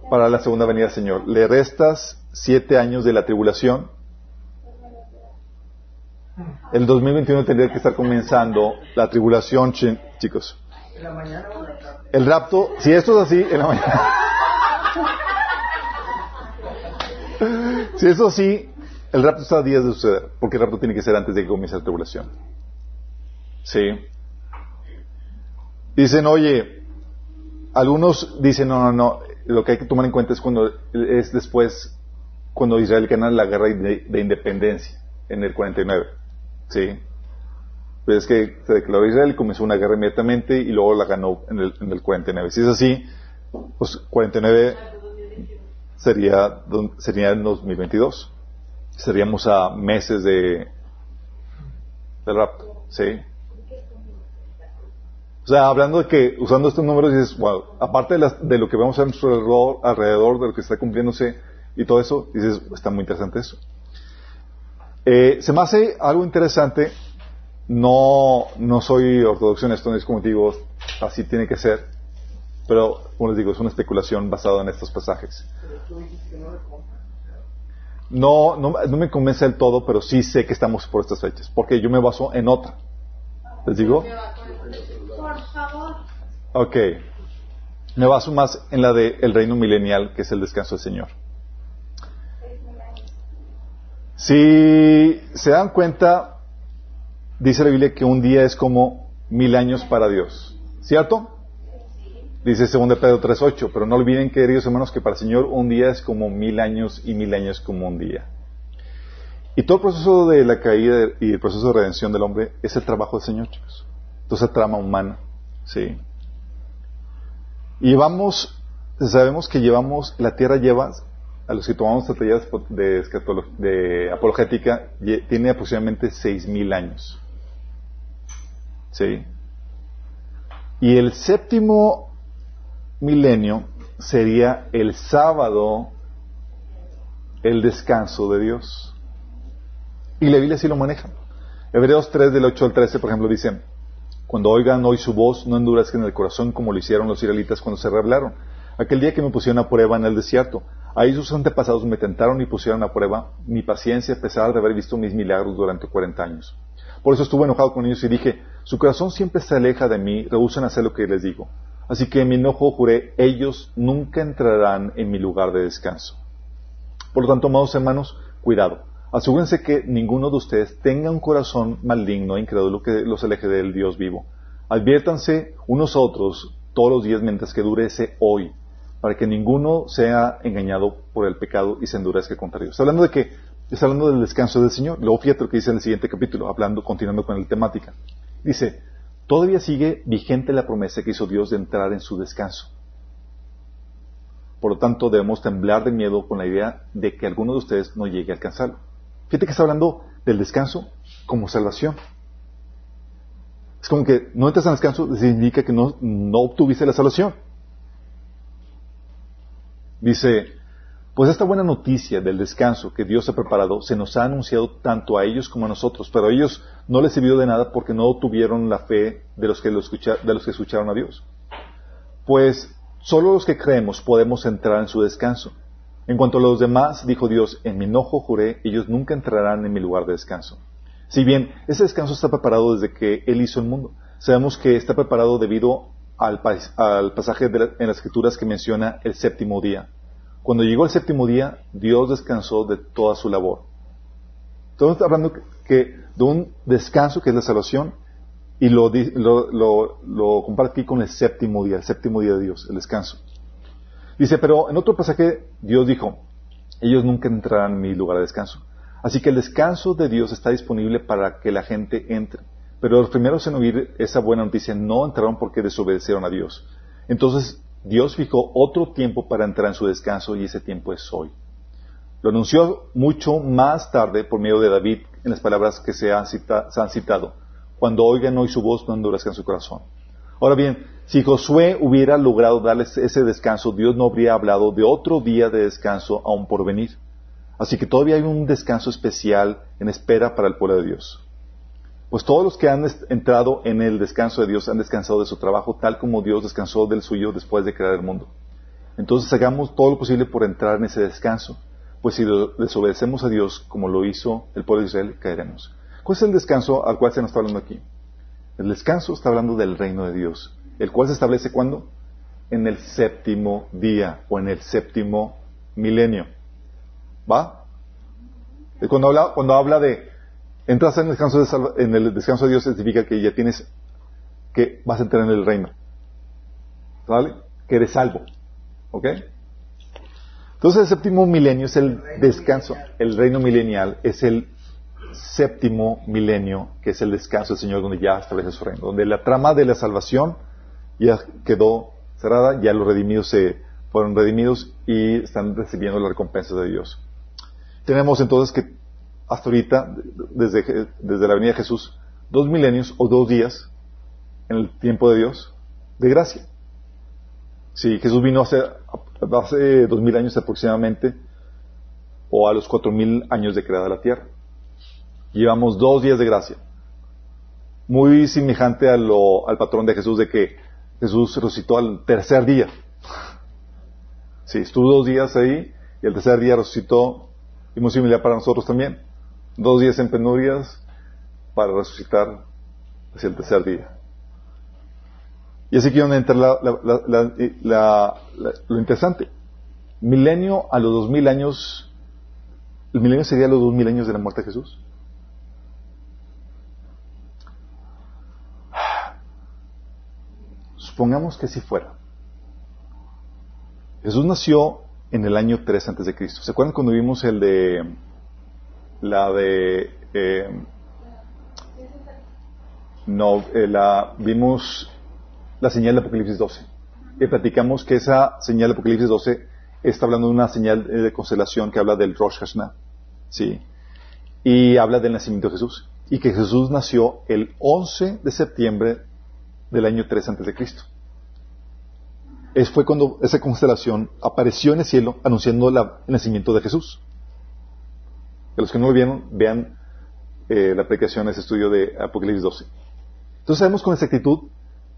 Para la segunda venida Señor. Le restas 7 años de la tribulación. El 2021 tendría que estar comenzando la tribulación, chicos. El rapto, si esto es así, en la mañana. si eso sí, el rapto está a días de suceder, porque el rapto tiene que ser antes de que comience la tribulación. Sí. Dicen, oye, algunos dicen, no, no, no, lo que hay que tomar en cuenta es cuando es después, cuando Israel gana la guerra de, de independencia, en el 49. Sí. Pues es que se declaró Israel, comenzó una guerra inmediatamente y luego la ganó en el, en el 49. Si es así, pues 49 sería, sería en 2022. Seríamos a meses de del rapto, ¿sí? O sea, hablando de que, usando estos números, dices, wow, aparte de, de lo que vemos a nuestro alrededor, alrededor, de lo que está cumpliéndose y todo eso, dices, está muy interesante eso. Eh, se me hace algo interesante no, no soy ortodoxo en esto, no es como digo, así tiene que ser. Pero, como les digo, es una especulación basada en estos pasajes. no, no, no me convence del todo, pero sí sé que estamos por estas fechas, porque yo me baso en otra. ¿Les digo? Ok. Me baso más en la del el reino milenial, que es el descanso del Señor. Si se dan cuenta, dice la Biblia que un día es como mil años para Dios. ¿Cierto? Dice 2 Pedro 3.8, pero no olviden, queridos hermanos, que para el Señor un día es como mil años y mil años como un día. Y todo el proceso de la caída y el proceso de redención del hombre es el trabajo del Señor, chicos. Entonces, trama humana, ¿sí? Y sabemos que llevamos, la tierra lleva a los que tomamos estrategias de, apologética, tiene aproximadamente 6.000 años. ¿Sí? Y el séptimo milenio sería el sábado, el descanso de Dios. Y la Biblia así lo maneja. Hebreos 3 del 8 al 13, por ejemplo, dice, cuando oigan hoy su voz, no endurezcan el corazón como lo hicieron los israelitas cuando se rebelaron. Aquel día que me pusieron a prueba en el desierto, Ahí sus antepasados me tentaron y pusieron a prueba mi paciencia a pesar de haber visto mis milagros durante 40 años. Por eso estuve enojado con ellos y dije, su corazón siempre se aleja de mí, rehusan hacer lo que les digo. Así que en mi enojo juré, ellos nunca entrarán en mi lugar de descanso. Por lo tanto, amados hermanos, cuidado. Asegúrense que ninguno de ustedes tenga un corazón maligno e incrédulo que los aleje del Dios vivo. Adviértanse unos a otros todos los días mientras que dure ese hoy, para que ninguno sea engañado por el pecado y se endurezca contra Dios. Está hablando de que, está hablando del descanso del Señor. Luego fíjate lo que dice en el siguiente capítulo, hablando, continuando con la temática. Dice, todavía sigue vigente la promesa que hizo Dios de entrar en su descanso. Por lo tanto, debemos temblar de miedo con la idea de que alguno de ustedes no llegue a alcanzarlo. Fíjate que está hablando del descanso como salvación. Es como que no entras en descanso, significa que no, obtuviste la salvación. Dice, pues esta buena noticia del descanso que Dios ha preparado se nos ha anunciado tanto a ellos como a nosotros, pero a ellos no les sirvió de nada porque no tuvieron la fe de los que, lo de los que escucharon a Dios. Pues solo los que creemos podemos entrar en su descanso. En cuanto a los demás, dijo Dios, en mi enojo juré, ellos nunca entrarán en mi lugar de descanso. Si bien ese descanso está preparado desde que Él hizo el mundo, sabemos que está preparado debido al, pasaje en las escrituras que menciona el séptimo día. Cuando llegó el séptimo día, Dios descansó de toda su labor. Estamos hablando que de un descanso que es la salvación y lo, lo, lo, compara aquí con el séptimo día, el séptimo día de Dios, el descanso. Dice, pero en otro pasaje Dios dijo, ellos nunca entrarán en mi lugar de descanso. Así que el descanso de Dios está disponible para que la gente entre. Pero los primeros en oír esa buena noticia no entraron porque desobedecieron a Dios. Entonces Dios fijó otro tiempo para entrar en su descanso y ese tiempo es hoy. Lo anunció mucho más tarde por medio de David en las palabras que se han, citado. Cuando oigan hoy su voz, no endurezcan su corazón. Ahora bien, si Josué hubiera logrado darles ese descanso, Dios no habría hablado de otro día de descanso aún por venir. Así que todavía hay un descanso especial en espera para el pueblo de Dios. Pues todos los que han entrado en el descanso de Dios han descansado de su trabajo tal como Dios descansó del suyo después de crear el mundo. Entonces hagamos todo lo posible por entrar en ese descanso, pues si desobedecemos a Dios como lo hizo el pueblo de Israel, caeremos. ¿Cuál es el descanso al cual se nos está hablando aquí? El descanso está hablando del reino de Dios, el cual se establece cuando? En el séptimo día o en el séptimo milenio. ¿Va? Cuando habla, cuando habla de Entras en el descanso de, en el descanso de Dios significa que ya tienes, que vas a entrar en el reino. ¿Vale? Que eres salvo. ¿Ok? Entonces el séptimo milenio es el descanso, el reino milenial es el séptimo milenio, que es el descanso del Señor donde ya establece su reino, donde la trama de la salvación ya quedó cerrada, ya los redimidos se fueron redimidos y están recibiendo la recompensa de Dios. Tenemos entonces que hasta ahorita, desde, desde la venida de Jesús, dos milenios o dos días en el tiempo de Dios de gracia. Si Jesús vino hace, hace dos mil años aproximadamente, o a los cuatro mil años de creada la tierra. Llevamos dos días de gracia. Muy semejante al patrón de Jesús de que Jesús resucitó al tercer día. Sí, estuvo dos días ahí y el tercer día resucitó Y muy similar para nosotros también. Dos días en penurias para resucitar hacia el tercer día. Y así quiero entrar la, lo interesante. Milenio a los dos mil años, el milenio sería los dos mil años de la muerte de Jesús. Supongamos que si fuera. Jesús nació en el año 3 antes de Cristo. ¿Se acuerdan cuando vimos el de la de eh, no eh, la vimos la señal de Apocalipsis 12 y platicamos que esa señal de Apocalipsis 12 está hablando de una señal de constelación que habla del Rosh Hashanah, sí, y habla del nacimiento de Jesús y que Jesús nació el 11 de septiembre del año 3 antes de Cristo. Es, fue cuando esa constelación apareció en el cielo anunciando el nacimiento de Jesús. Que los que no lo vieron, vean eh, la aplicación, ese estudio de Apocalipsis 12. Entonces sabemos con exactitud,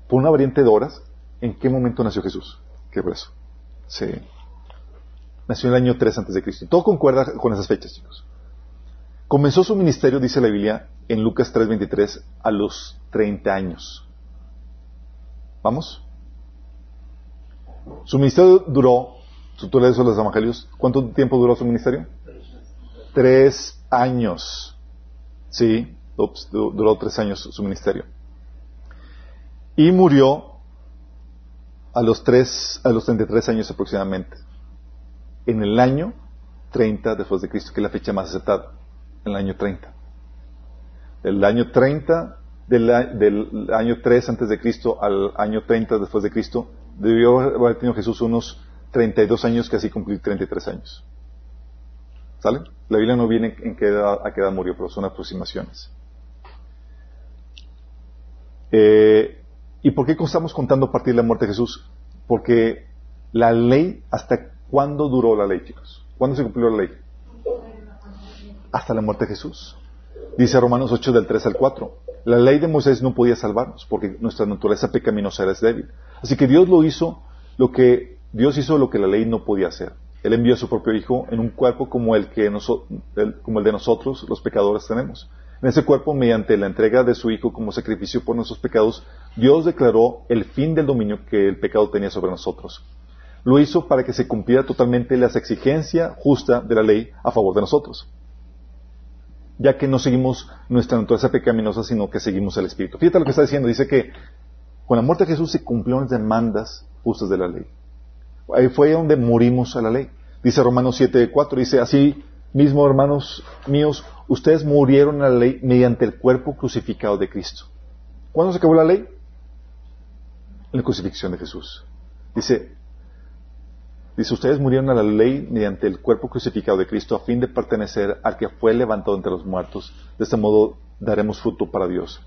por una variante de horas, en qué momento nació Jesús. Qué eso. Sí. Nació en el año 3 antes de Cristo. Todo concuerda con esas fechas, chicos. Comenzó su ministerio, dice la Biblia, en Lucas 3:23, a los 30 años. ¿Vamos? Su ministerio duró, tú lees los evangelios, ¿cuánto tiempo duró su ministerio? Tres años. Sí, duró tres años su ministerio. Y murió a los, tres, a los 33 años aproximadamente. En el año 30 después de Cristo, que es la fecha más aceptada. En el año 30. El año 30 del, año 3 antes de Cristo al año 30 después de Cristo, debió haber tenido Jesús unos 32 años, casi cumplir 33 años. ¿Sale? La Biblia no viene en qué edad, a qué edad murió, pero son aproximaciones. Eh, ¿Y por qué estamos contando a partir de la muerte de Jesús? Porque la ley, ¿hasta cuándo duró la ley, chicos? ¿Cuándo se cumplió la ley? Hasta la muerte de Jesús. Dice Romanos 8 del 3 al 4. La ley de Moisés no podía salvarnos porque nuestra naturaleza pecaminosa era débil. Así que Dios lo hizo lo que Dios hizo lo que la ley no podía hacer. Él envió a su propio hijo en un cuerpo como el que como el de nosotros los pecadores tenemos. En ese cuerpo, mediante la entrega de su hijo como sacrificio por nuestros pecados, Dios declaró el fin del dominio que el pecado tenía sobre nosotros. Lo hizo para que se cumpliera totalmente la exigencia justa de la ley a favor de nosotros ya que no seguimos nuestra naturaleza pecaminosa, sino que seguimos el Espíritu. Fíjate lo que está diciendo, dice que con la muerte de Jesús se cumplieron las demandas justas de la ley. Ahí fue donde morimos a la ley. Dice Romanos 7.4, dice, así mismo, hermanos míos, ustedes murieron a la ley mediante el cuerpo crucificado de Cristo. ¿Cuándo se acabó la ley? La crucifixión de Jesús. Dice, Dice, ustedes murieron a la ley mediante el cuerpo crucificado de Cristo a fin de pertenecer al que fue levantado entre los muertos. De este modo daremos fruto para Dios.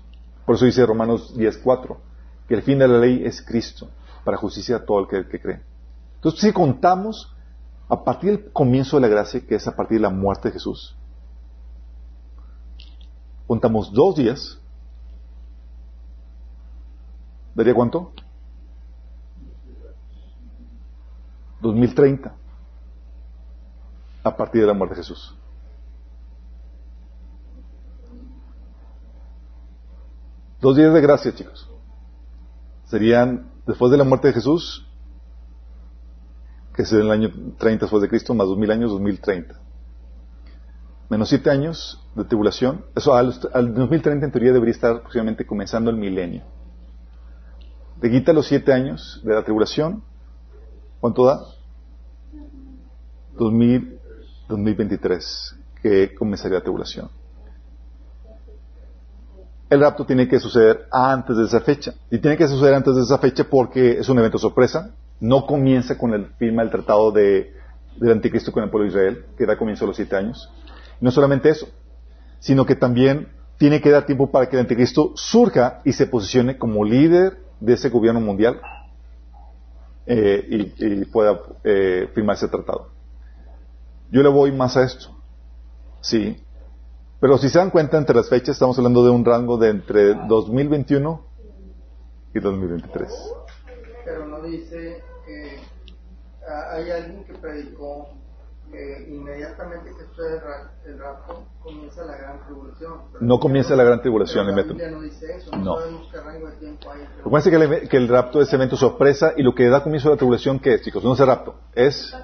Por eso dice Romanos 10.4, que el fin de la ley es Cristo, para justicia a todo el que, que cree. Entonces, si contamos a partir del comienzo de la gracia, que es a partir de la muerte de Jesús, contamos dos días, ¿daría cuánto? 2030, a partir de la muerte de Jesús. Dos días de gracia, chicos. Serían, después de la muerte de Jesús, que es el año 30 después de Cristo, más 2000 años, 2030. Menos siete años de tribulación. Eso al, 2030 en teoría debería estar aproximadamente comenzando el milenio. Te quita los siete años de la tribulación ¿Cuánto da? 2023, que comenzaría la tribulación. El rapto tiene que suceder antes de esa fecha. Y tiene que suceder antes de esa fecha porque es un evento sorpresa. No comienza con el firma del tratado de, del anticristo con el pueblo de Israel, que da comienzo a los siete años. No solamente eso, sino que también tiene que dar tiempo para que el anticristo surja y se posicione como líder de ese gobierno mundial eh, y, pueda eh, firmar ese tratado. Yo le voy más a esto. Sí. Pero si se dan cuenta, entre las fechas estamos hablando de un rango de entre 2021 y 2023. Pero no dice que hay alguien que predicó eh, inmediatamente que sucede el, ra- el rapto, comienza la gran tribulación. No comienza la gran tribulación la. Biblia no dice eso, no, No. sabemos qué rango de tiempo hay entre Recuerden que el, que el rapto es evento sorpresa y lo que da comienzo a la tribulación, ¿qué es, chicos? No es el rapto, es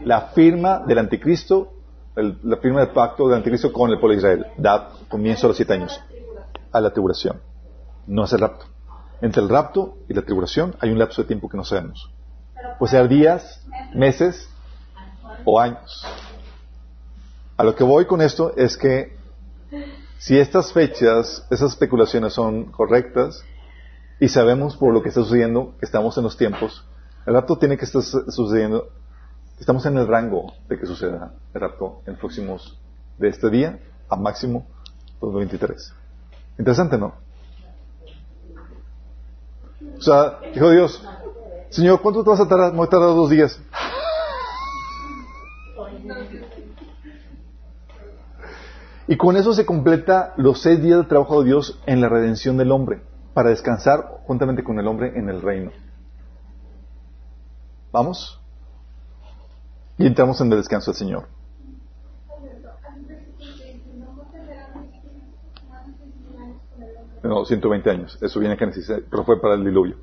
la firma del anticristo, el- la firma del pacto del anticristo con el pueblo de Israel. Da comienzo a los siete años, a la tribulación. No es el rapto. Entre el rapto y la tribulación hay un lapso de tiempo que no sabemos. Puede ser días, meses o años. A lo que voy con esto es que si estas fechas, esas especulaciones son correctas, y sabemos por lo que está sucediendo que estamos en los tiempos, el rapto tiene que estar su- sucediendo, estamos en el rango de que suceda el rapto en próximos, de este día a máximo 2023. Interesante, ¿no? O sea, dijo Dios, Señor, ¿cuánto te vas a tardar? Me voy a tardar dos días. Y con eso se completa los seis días de trabajo de Dios en la redención del hombre, para descansar juntamente con el hombre en el reino. ¿Vamos? Y entramos en el descanso del Señor. No, 120 años. Eso viene en Génesis, eh, pero fue para el diluvio.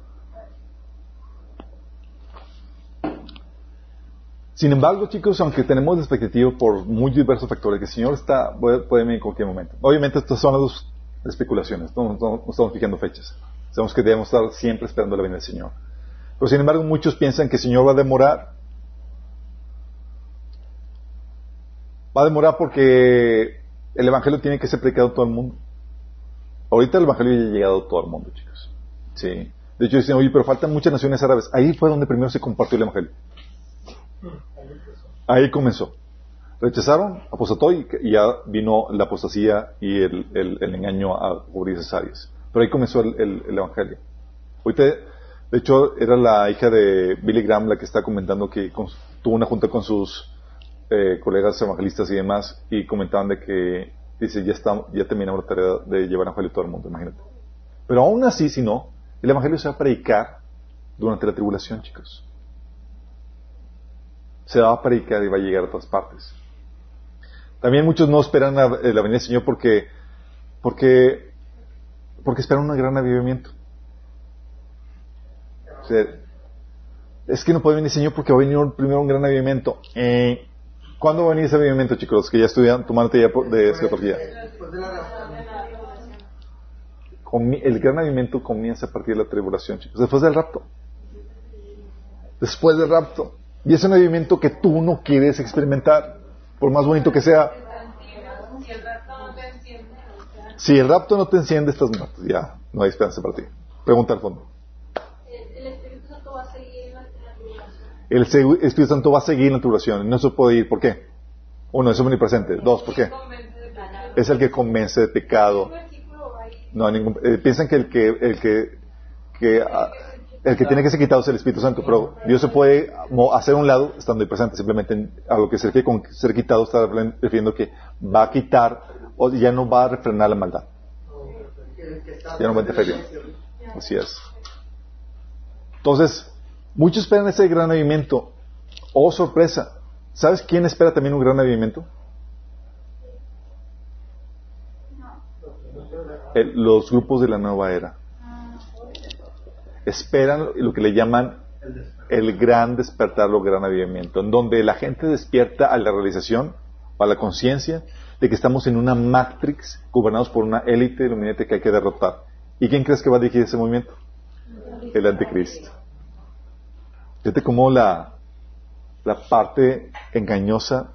Sin embargo, chicos, aunque tenemos la expectativa por muy diversos factores, que el Señor está, puede, venir en cualquier momento. Obviamente, estas son las especulaciones, no estamos fijando fechas. Sabemos que debemos estar siempre esperando la venida del Señor. Pero sin embargo, muchos piensan que el Señor va a demorar. Va a demorar porque el Evangelio tiene que ser predicado a todo el mundo. Ahorita el Evangelio ya ha llegado a todo el mundo, chicos. Sí. De hecho, dicen, oye, pero faltan muchas naciones árabes. Ahí fue donde primero se compartió el Evangelio. Ahí comenzó. Rechazaron, apostató y, ya vino la apostasía y el, el- engaño a cubrir esas áreas. Pero ahí comenzó el, el- el Evangelio. Ahorita, de hecho, era la hija de Billy Graham la que está comentando que tuvo una junta con sus eh, colegas evangelistas y demás y comentaban de que, dice, ya, está, ya terminamos la tarea de llevar el Evangelio a todo el mundo, imagínate. Pero aún así, si no, el Evangelio se va a predicar durante la tribulación, chicos se va a predicar y va a llegar a todas partes. También muchos no esperan la, eh, la venida del Señor porque, porque, porque esperan un gran avivamiento. Es que no puede venir el Señor porque va a venir primero un gran avivamiento. Eh, ¿Cuándo va a venir ese avivamiento, chicos? Que ya estudian, tomando ya de escatología. El gran avivamiento comienza a partir de la tribulación, chicos. Después del rapto. Después del rapto. Y es un avivamiento que tú no quieres experimentar, por más bonito que sea. Si el rato no te enciende, o sea, Si el rapto no te enciende, estás muerto. Ya, no hay esperanza para ti. Pregunta al fondo. el Espíritu Santo va a seguir en la, tribulación. El segu- Espíritu Santo va a seguir en la tribulación. No se puede ir. ¿Por qué? Uno, es omnipresente. Dos, ¿por qué? Es el que convence de pecado. No hay ningún, eh, piensan que el que, el que, que, ah, el que tiene que ser quitado es el Espíritu Santo, pero Dios se puede hacer un lado estando ahí presente. Simplemente en- a lo que se refiere con ser quitado está refiriendo que va a quitar o ya no va a refrenar la maldad. Ya no va a interferir. Así es. Entonces, muchos esperan ese gran avivamiento. Oh, sorpresa. ¿Sabes quién espera también un gran avivamiento? El- los grupos de la nueva era. Esperan lo que le llaman el gran despertar, o gran avivamiento, en donde la gente despierta a la realización, a la conciencia de que estamos en una matrix gobernados por una élite iluminante que hay que derrotar. ¿Y quién crees que va a dirigir ese movimiento? El anticristo. Fíjate cómo la, la parte engañosa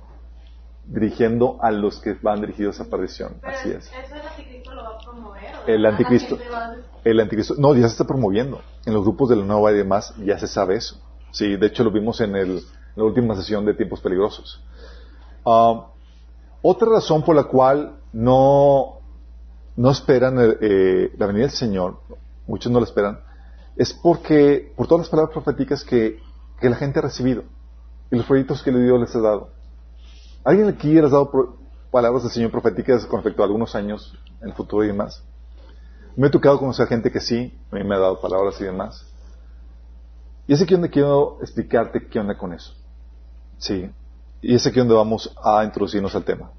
dirigiendo a los que van dirigidos a perdición. Pero Así es. Eso el lo va a promover. o El anticristo. El anticristo, no, ya se está promoviendo. En los grupos de la nueva y demás ya se sabe eso. Sí, de hecho lo vimos en, el- en la última sesión de tiempos peligrosos. Ah, otra razón por la cual no, no esperan eh, la venida del Señor, muchos no la esperan, es porque, por todas las palabras proféticas que, que la gente ha recibido y los proyectos que Dios les ha dado. ¿Alguien aquí les ha dado palabras del Señor proféticas con respecto a algunos años en el futuro y demás? Me he tocado conocer gente que sí, a mí me ha dado palabras y demás. Y es aquí donde quiero explicarte qué onda con eso. Sí. Y es aquí donde vamos a introducirnos al tema.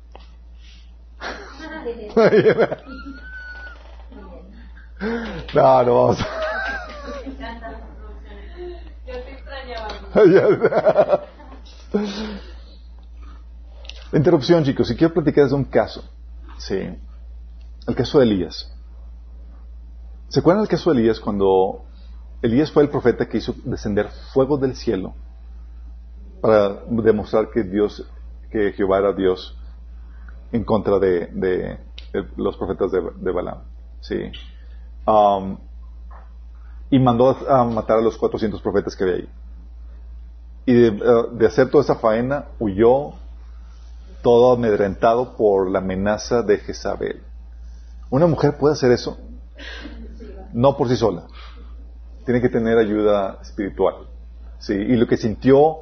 no, no vamos. Interrupción, chicos, y quiero platicar de un caso. Sí. El caso de Elías. ¿Se acuerdan del caso de Elías cuando Elías fue el profeta que hizo descender fuego del cielo para demostrar que Dios, que Jehová era Dios en contra de, de- los profetas de, de Balaam? Sí. Um, y mandó a matar a los 400 profetas que había ahí. Y de, eh, de hacer toda esa faena, huyó todo amedrentado por la amenaza de Jezabel. ¿Una mujer puede hacer eso? No por sí sola. Tiene que tener ayuda espiritual. Sí, y lo que sintió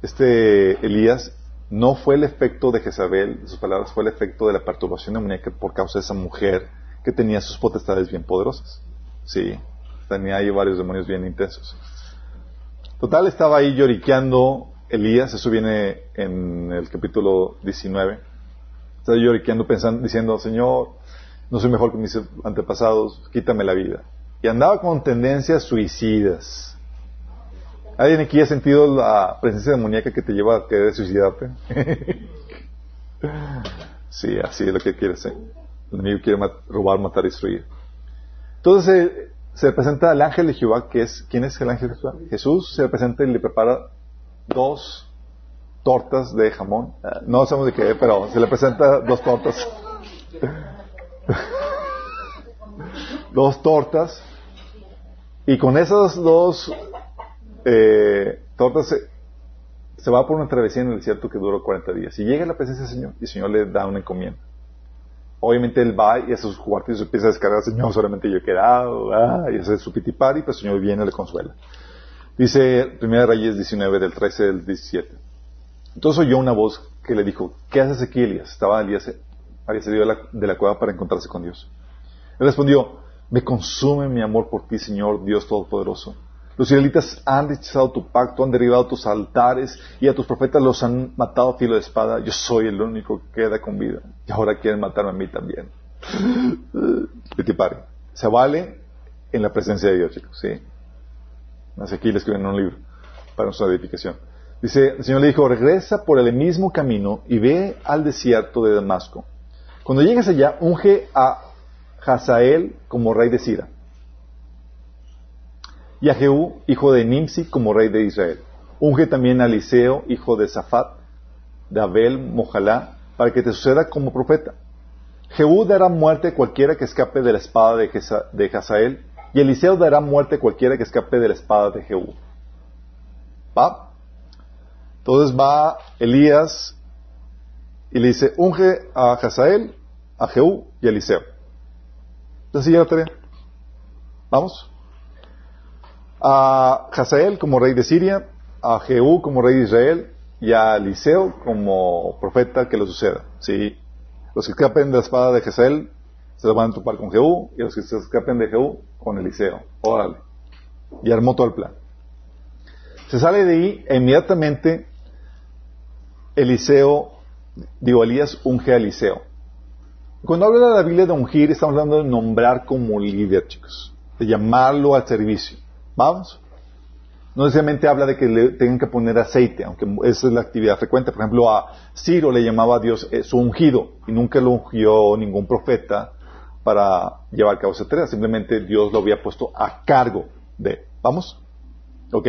este Elías no fue el efecto de Jezabel, sus palabras, fue el efecto de la perturbación demoníaca por causa de esa mujer que tenía sus potestades bien poderosas. Sí, tenía ahí varios demonios bien intensos. Total, estaba ahí lloriqueando Elías, eso viene en el capítulo 19. Estaba lloriqueando pensando, diciendo, Señor, no soy mejor que mis antepasados, quítame la vida. Y andaba con tendencias suicidas. ¿Alguien aquí ha sentido la presencia demoníaca que te lleva a querer suicidarte? sí, así es lo que quiere ser. El enemigo quiere mat- robar, matar destruir. Entonces eh, se presenta al ángel de Jehová, que es, ¿quién es el ángel de Jehová? Jesús se presenta y le prepara dos tortas de jamón. Ah, No sabemos de qué, pero se le presenta dos tortas. dos tortas. Y con esas dos eh, tortas se, se va por una travesía en el desierto que duró 40 días. Y llega a la presencia del Señor y el Señor le da una encomienda. Obviamente él va y hace sus se empieza a descargar, Señor, solamente yo he quedado, ah, y hace su pitipari, pero el Señor viene y le consuela. Dice 1 Reyes 19, del 13 al 17. Entonces oyó una voz que le dijo, ¿qué haces aquí, Elías? Estaba Elías, había salido de la, de la cueva para encontrarse con Dios. Él respondió, me consume mi amor por ti, Señor Dios Todopoderoso. Los israelitas han rechazado tu pacto, han derribado tus altares y a tus profetas los han matado a filo de espada. Yo soy el único que queda con vida. Y ahora quieren matarme a mí también. Pitipari. Se vale en la presencia de Dios, chicos. Sí. Aquí le escriben un libro para nuestra edificación. Dice, el Señor le dijo, regresa por el mismo camino y ve al desierto de Damasco. Cuando llegues allá, unge a Hazael como rey de Sira y a Jehú, hijo de Nimsi, como rey de Israel. Unge también a Eliseo, hijo de Safat, de Abel, Mojalá, para que te suceda como profeta. Jehú dará muerte a cualquiera que escape de la espada de, Hazael, y Eliseo dará muerte a cualquiera que escape de la espada de Jehú. ¿Va? Entonces va Elías y le dice, unge a Hazael, a Jehú y a Eliseo. Ya la. ¿Vamos? a Hazael como rey de Siria, a Jehú como rey de Israel y a Eliseo como profeta que lo suceda. ¿sí? Los que escapen de la espada de Hazael se lo van a topar con Jehú y los que se escapen de Jehú con Eliseo. Órale. Y armó todo el plan. Se sale de ahí e inmediatamente Eliseo, digo, Elías unge a Eliseo. Cuando habla de la Biblia de ungir, estamos hablando de nombrar como líder, chicos. De llamarlo al servicio. ¿Vamos? No necesariamente habla de que le tengan que poner aceite, aunque esa es la actividad frecuente. Por ejemplo, a Ciro le llamaba a Dios eh, su ungido, y nunca lo ungió ningún profeta para llevar a cabo esa tarea. Simplemente Dios lo había puesto a cargo de. ¿Vamos? Ok.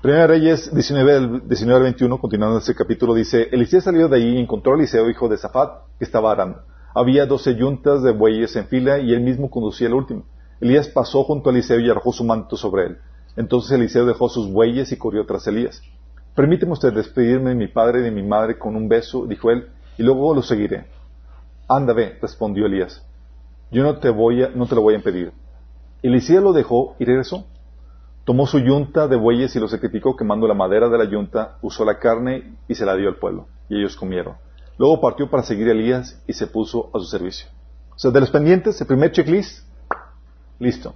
Primera Reyes 19, del 19 al 21, continuando ese capítulo, dice, Eliseo salió de ahí y encontró a Eliseo, hijo de Zafat, que estaba arando. Había doce yuntas de bueyes en fila y él mismo conducía el último. Elías pasó junto a Eliseo y arrojó su manto sobre él. Entonces Eliseo dejó sus bueyes y corrió tras Elías. Permíteme usted despedirme de mi padre y de mi madre con un beso, dijo él, y luego lo seguiré. Anda, ve, respondió Elías. Yo no te voy a, no te lo voy a impedir. Eliseo lo dejó y regresó. Tomó su yunta de bueyes y lo sacrificó quemando la madera de la yunta, usó la carne y se la dio al pueblo. Y ellos comieron. Luego partió para seguir a Elías y se puso a su servicio. O sea, de los pendientes, el primer checklist, listo.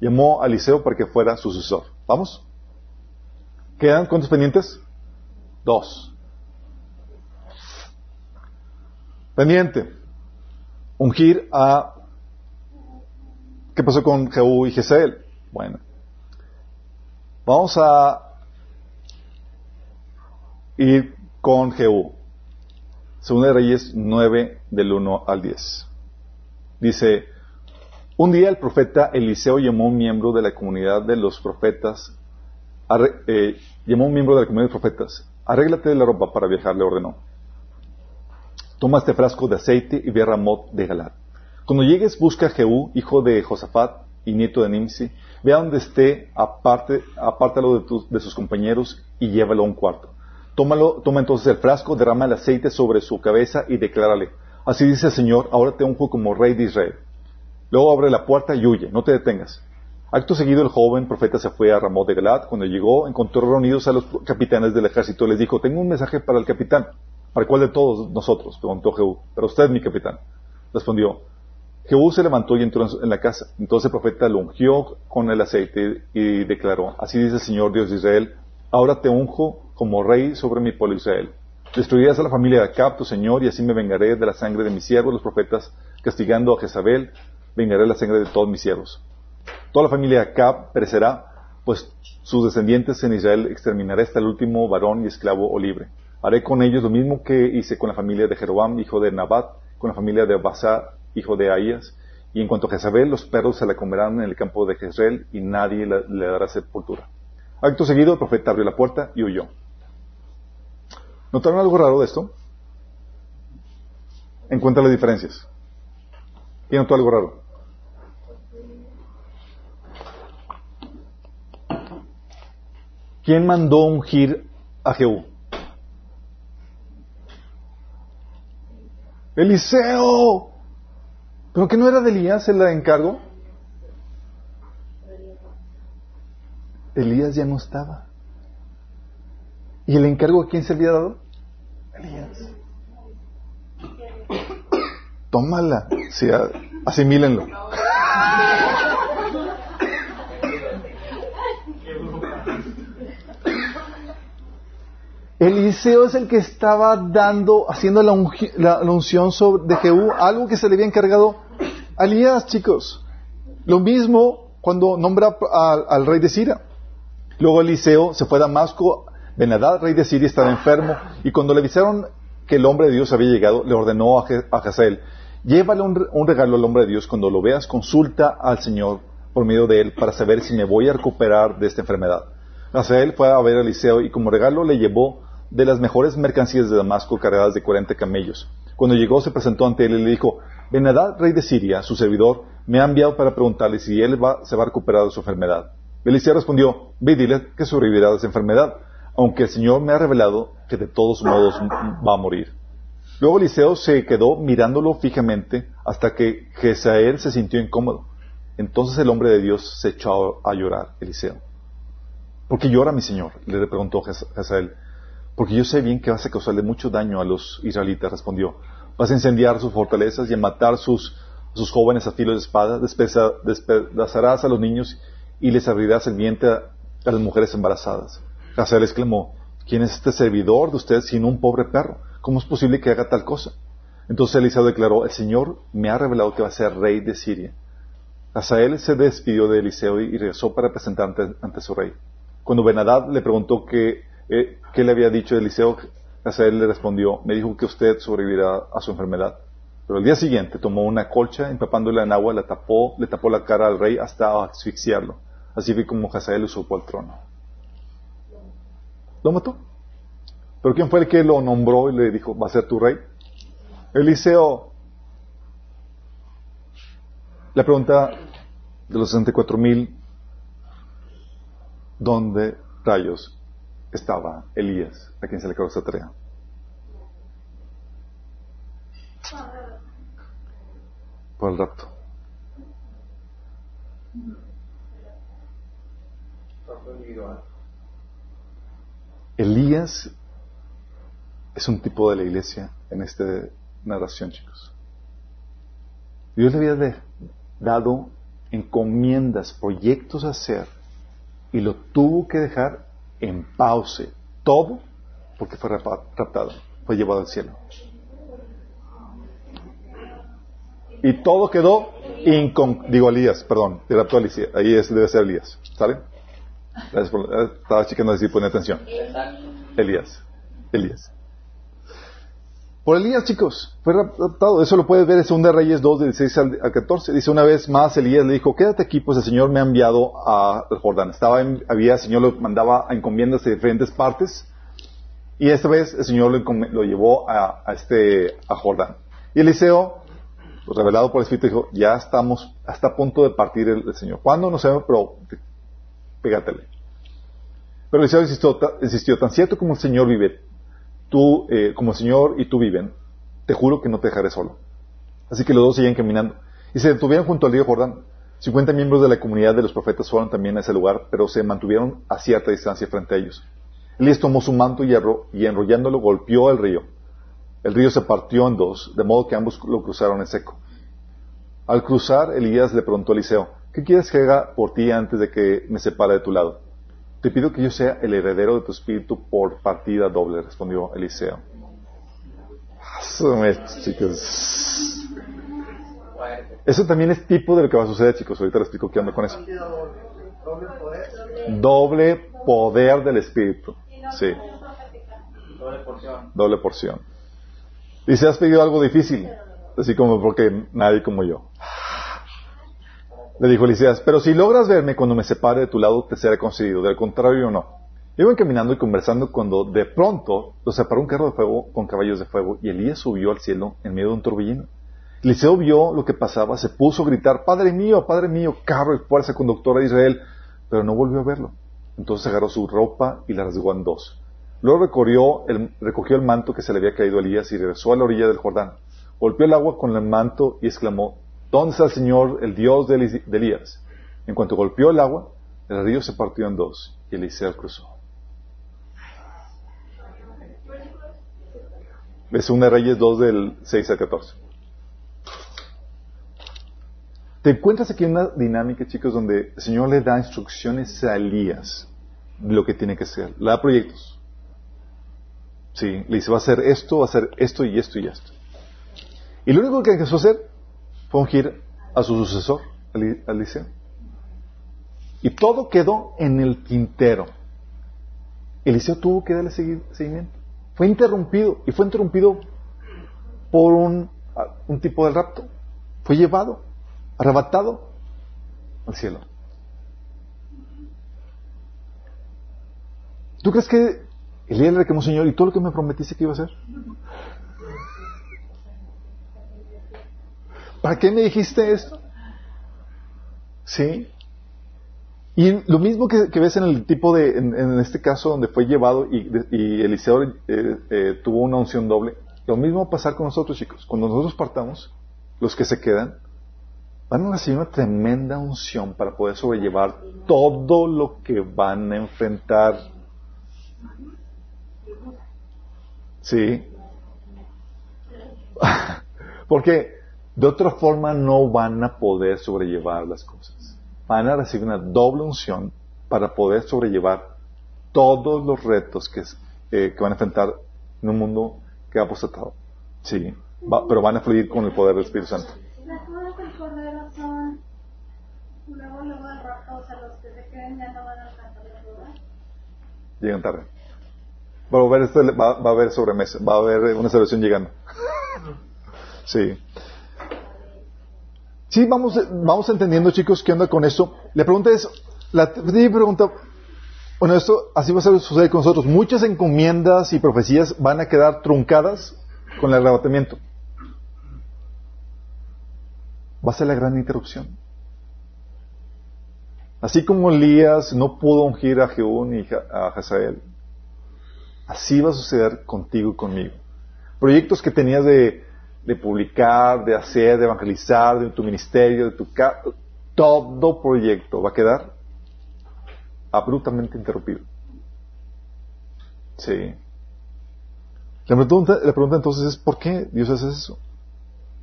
Llamó a Eliseo para que fuera su sucesor. ¿Vamos? ¿Quedan cuántos pendientes? Dos. Pendiente. Ungir a... ¿Qué pasó con Jehú y Jezeel? Bueno. Vamos a ir con Jehú. Segunda de Reyes 9 del 1 al 10. Dice, un día el profeta Eliseo llamó a un miembro de la comunidad de los profetas, eh, llamó un miembro de la comunidad de profetas, arréglate de la ropa para viajar, le ordenó. Toma este frasco de aceite y ve a Ramot de Galad. Cuando llegues, busca a Jehú, hijo de Josafat y nieto de Nimsi, ve a donde esté, aparte, apártalo de sus compañeros y llévalo a un cuarto. Tómalo, toma entonces el frasco, derrama el aceite sobre su cabeza y declárale, así dice el Señor, ahora te unjo como rey de Israel. Luego abre la puerta y huye, no te detengas. Acto seguido el joven profeta se fue a Ramot de Galad. Cuando llegó, encontró reunidos a los capitanes del ejército. Les dijo, tengo un mensaje para el capitán. ¿Para cuál de todos nosotros? Preguntó Jehú. Para usted, mi capitán. Respondió. Jehú se levantó y entró en la casa. Entonces el profeta lo ungió con el aceite y declaró, así dice el Señor Dios de Israel, ahora te unjo como rey sobre mi pueblo Israel. Destruirás a la familia de Acab, tu señor, y así me vengaré de la sangre de mis siervos, los profetas, castigando a Jezabel, vengaré la sangre de todos mis siervos. Toda la familia de Acab perecerá, pues sus descendientes en Israel exterminaré hasta el último varón y esclavo o libre. Haré con ellos lo mismo que hice con la familia de Jeroboam, hijo de Nabat, con la familia de Basá, hijo de Ahías. Y en cuanto a Jezabel, los perros se la comerán en el campo de Jezreel y nadie le dará sepultura. Acto seguido, el profeta abrió la puerta y huyó. ¿Notaron algo raro de esto? Encuentra las diferencias. ¿Quién notó algo raro? ¿Quién mandó ungir a Jehú? Eliseo. ¿Pero que no era de Elías el encargo? Elías ya no estaba. ¿Y el encargo a quién se había dado? Elías. Tómala. Sí, asimílenlo. Eliseo es el que estaba dando, haciendo la, unción sobre, de Jehú, algo que se le había encargado a Elías, chicos. Lo mismo cuando nombra al rey de Siria. Luego Eliseo se fue a Damasco, Benadad, rey de Siria, estaba enfermo, y cuando le avisaron que el hombre de Dios había llegado, le ordenó a, Hazael, llévale un, regalo al hombre de Dios, cuando lo veas, consulta al Señor por medio de él para saber si me voy a recuperar de esta enfermedad. Hazael fue a ver a Eliseo y como regalo le llevó de las mejores mercancías de Damasco cargadas de cuarenta camellos. Cuando llegó se presentó ante él y le dijo, Benadad, rey de Siria, su servidor, me ha enviado para preguntarle si él se va a recuperar de su enfermedad. Eliseo respondió, ve dile que sobrevivirá de esa enfermedad, aunque el Señor me ha revelado que de todos modos va a morir. Luego Eliseo se quedó mirándolo fijamente hasta que Jezael se sintió incómodo. Entonces el hombre de Dios se echó a llorar, Eliseo. ¿Por qué llora mi Señor? le preguntó Jezael. Porque yo sé bien que vas a causarle mucho daño a los israelitas, respondió. Vas a incendiar sus fortalezas y a matar sus, sus jóvenes a filo de espada, despedazarás a los niños y les abrirás el vientre a, las mujeres embarazadas. Hazael exclamó, ¿quién es este servidor de usted sino un pobre perro? ¿Cómo es posible que haga tal cosa? Entonces Eliseo declaró, el Señor me ha revelado que va a ser rey de Siria. Hazael se despidió de Eliseo y regresó para presentar ante, su rey. Cuando Benadad le preguntó qué, eh, le había dicho Eliseo, Hazael le respondió, me dijo que usted sobrevivirá a su enfermedad. Pero el día siguiente tomó una colcha, empapándola en agua, la tapó, le tapó la cara al rey hasta asfixiarlo. Así fue como Hazael usurpó el trono. Lo mató. ¿Pero quién fue el que lo nombró y le dijo, va a ser tu rey? Eliseo. La pregunta de los 64 mil, ¿dónde rayos estaba Elías, a quien se le quedó esa tarea? Por el rapto. Elías es un tipo de la iglesia en esta narración, chicos. Dios le había dado encomiendas, proyectos a hacer, y lo tuvo que dejar en pause todo porque fue raptado, fue llevado al cielo. Y todo quedó. Digo, Elías, perdón, raptó. Ahí es, debe ser Elías. ¿Sale? Gracias por- eh, Estaba checando pone atención. Elías. Elías. Por Elías, chicos, fue raptado. Eso lo puedes ver en 2 Reyes 2, del 16 al, al 14. Dice una vez más, Elías le dijo, quédate aquí, pues el Señor me ha enviado a Jordán. Estaba en, había, el Señor lo mandaba a encomiendas de diferentes partes. Y esta vez el Señor lo, lo llevó a, a este, a Jordán. Y Eliseo, revelado por el Espíritu, dijo, ya estamos, hasta a punto de partir el, el Señor. ¿Cuándo? No sé, pero pégatele. Pero Eliseo insistió, insistió, tan cierto como el Señor vive, tú, eh, como el Señor y tú viven, te juro que no te dejaré solo. Así que los dos seguían caminando. Y se detuvieron junto al río Jordán. 50 miembros de la comunidad de los profetas fueron también a ese lugar, pero se mantuvieron a cierta distancia frente a ellos. Elías tomó su manto y, arro- y enrollándolo golpeó el río. El río se partió en dos, de modo que ambos lo cruzaron en seco. Al cruzar, Elías le preguntó a Eliseo, ¿qué quieres que haga por ti antes de que me separe de tu lado? Te pido que yo sea el heredero de tu espíritu por partida doble, respondió Eliseo. Chicos. Eso también es tipo de lo que va a suceder, chicos. Ahorita les explico qué onda con eso. Doble poder del espíritu. Sí, Doble porción. doble porción. Y si has pedido algo difícil, así como porque nadie como yo. Le dijo Elisías, pero si logras verme cuando me separe de tu lado, te será concedido. Del contrario, no. Iban caminando y conversando cuando de pronto los separó un carro de fuego con caballos de fuego y Elías subió al cielo en medio de un torbellino. Eliseo vio lo que pasaba, se puso a gritar, Padre mío, Padre mío, carro y fuerza conductora de Israel, pero no volvió a verlo. Entonces agarró su ropa y la rasgó en dos. Luego recorrió el- recogió el manto que se le había caído a Elías y regresó a la orilla del Jordán. Golpeó el agua con el manto y exclamó, ¿Dónde está el Señor, el Dios de Elías? En cuanto golpeó el agua, el río se partió en dos y Eliseo cruzó. Segunda de Reyes 2 del 6 al 14. Te encuentras aquí una dinámica, chicos, donde el Señor le da instrucciones a Elías de lo que tiene que hacer. Le da proyectos. Sí, le dice, va a hacer esto, va a hacer esto y esto y esto. Y lo único que empezó a hacer fue ungir a su sucesor, Eliseo. Y todo quedó en el tintero. Eliseo tuvo que darle segui- seguimiento. Fue interrumpido, y fue interrumpido por un, tipo de rapto. Fue llevado, arrebatado al cielo. ¿Tú crees que Elías le reclamó, Señor, y todo lo que me prometiste que iba a hacer? ¿Para qué me dijiste esto? Sí. Y lo mismo que, ves en el tipo de, en, este caso donde fue llevado y, y Eliseo eh, eh, tuvo una unción doble, lo mismo va a pasar con nosotros, chicos. Cuando nosotros partamos, los que se quedan, van a recibir una tremenda unción para poder sobrellevar todo lo que van a enfrentar. Sí. Porque de otra forma no van a poder sobrellevar las cosas. Van a recibir una doble unción para poder sobrellevar todos los retos que, eh, que van a enfrentar en un mundo que ha apostatado. Sí. Va- pero van a fluir con el poder del Espíritu Santo. Las bodas del cordero son luego, luego del rapto, o sea, los que se queden ya no van a alcanzar las bodas. Llegan tarde. Va a haber, esto- va, va a haber sobremesa, va a haber una celebración llegando. Sí. Sí, vamos, vamos entendiendo, chicos, qué onda con esto. La pregunta es, la pregunta, bueno, esto así va a suceder con nosotros. Muchas encomiendas y profecías van a quedar truncadas con el arrebatamiento. Va a ser la gran interrupción. Así como Elías no pudo ungir a Jehú ni a Hazael, así va a suceder contigo y conmigo. Proyectos que tenías de, de publicar, de hacer, de evangelizar, de tu ministerio, de tu casa, todo proyecto va a quedar abruptamente interrumpido. Sí. La pregunta, la pregunta entonces es, ¿por qué Dios hace eso?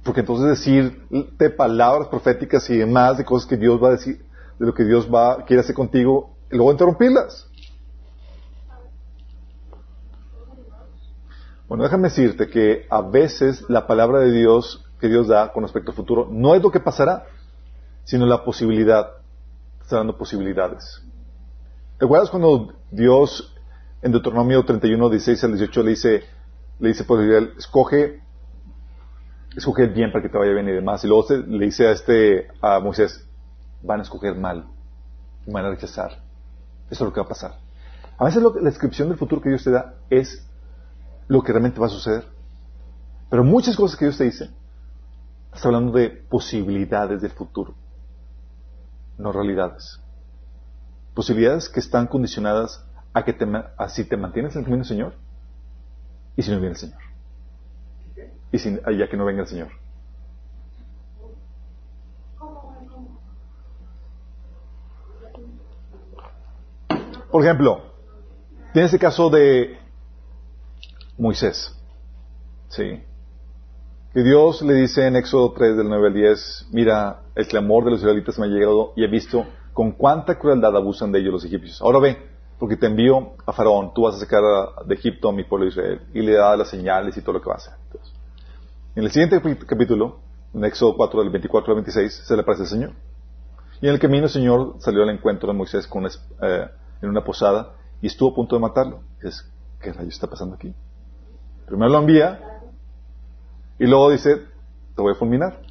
Porque entonces decirte palabras proféticas y demás de cosas que Dios va a decir, de lo que Dios va, quiere hacer contigo, y luego interrumpirlas. Bueno, déjame decirte que a veces la palabra de Dios que Dios da con respecto al futuro no es lo que pasará, sino la posibilidad. Está dando posibilidades. ¿Te acuerdas cuando Dios en Deuteronomio 31, 16 al 18 le dice, le dice Israel, escoge, escoge bien para que te vaya bien y demás. Y luego le dice a este, a Moisés, van a escoger mal, van a rechazar. Eso es lo que va a pasar. A veces la descripción del futuro que Dios te da es lo que realmente va a suceder. Pero muchas cosas que Dios te dice, está hablando de posibilidades del futuro, no realidades. Posibilidades que están condicionadas a que te, si te mantienes en el camino del Señor y si no viene el Señor. Y si, ya que no venga el Señor. Por ejemplo, tienes el caso de Moisés. Sí. Que Dios le dice en Éxodo 3 del 9 al 10, mira, el clamor de los israelitas me ha llegado y he visto con cuánta crueldad abusan de ellos los egipcios. Ahora ve, porque te envío a Faraón, tú vas a sacar de Egipto a mi pueblo Israel. Y le da las señales y todo lo que va a hacer. en el siguiente capítulo, en Éxodo 4 del 24 al 26, se le aparece el Señor. Y en el camino el Señor salió al encuentro de Moisés eh, en una posada y estuvo a punto de matarlo. Es, ¿qué rayos está pasando aquí? Primero lo envía y luego dice, te voy a fulminar.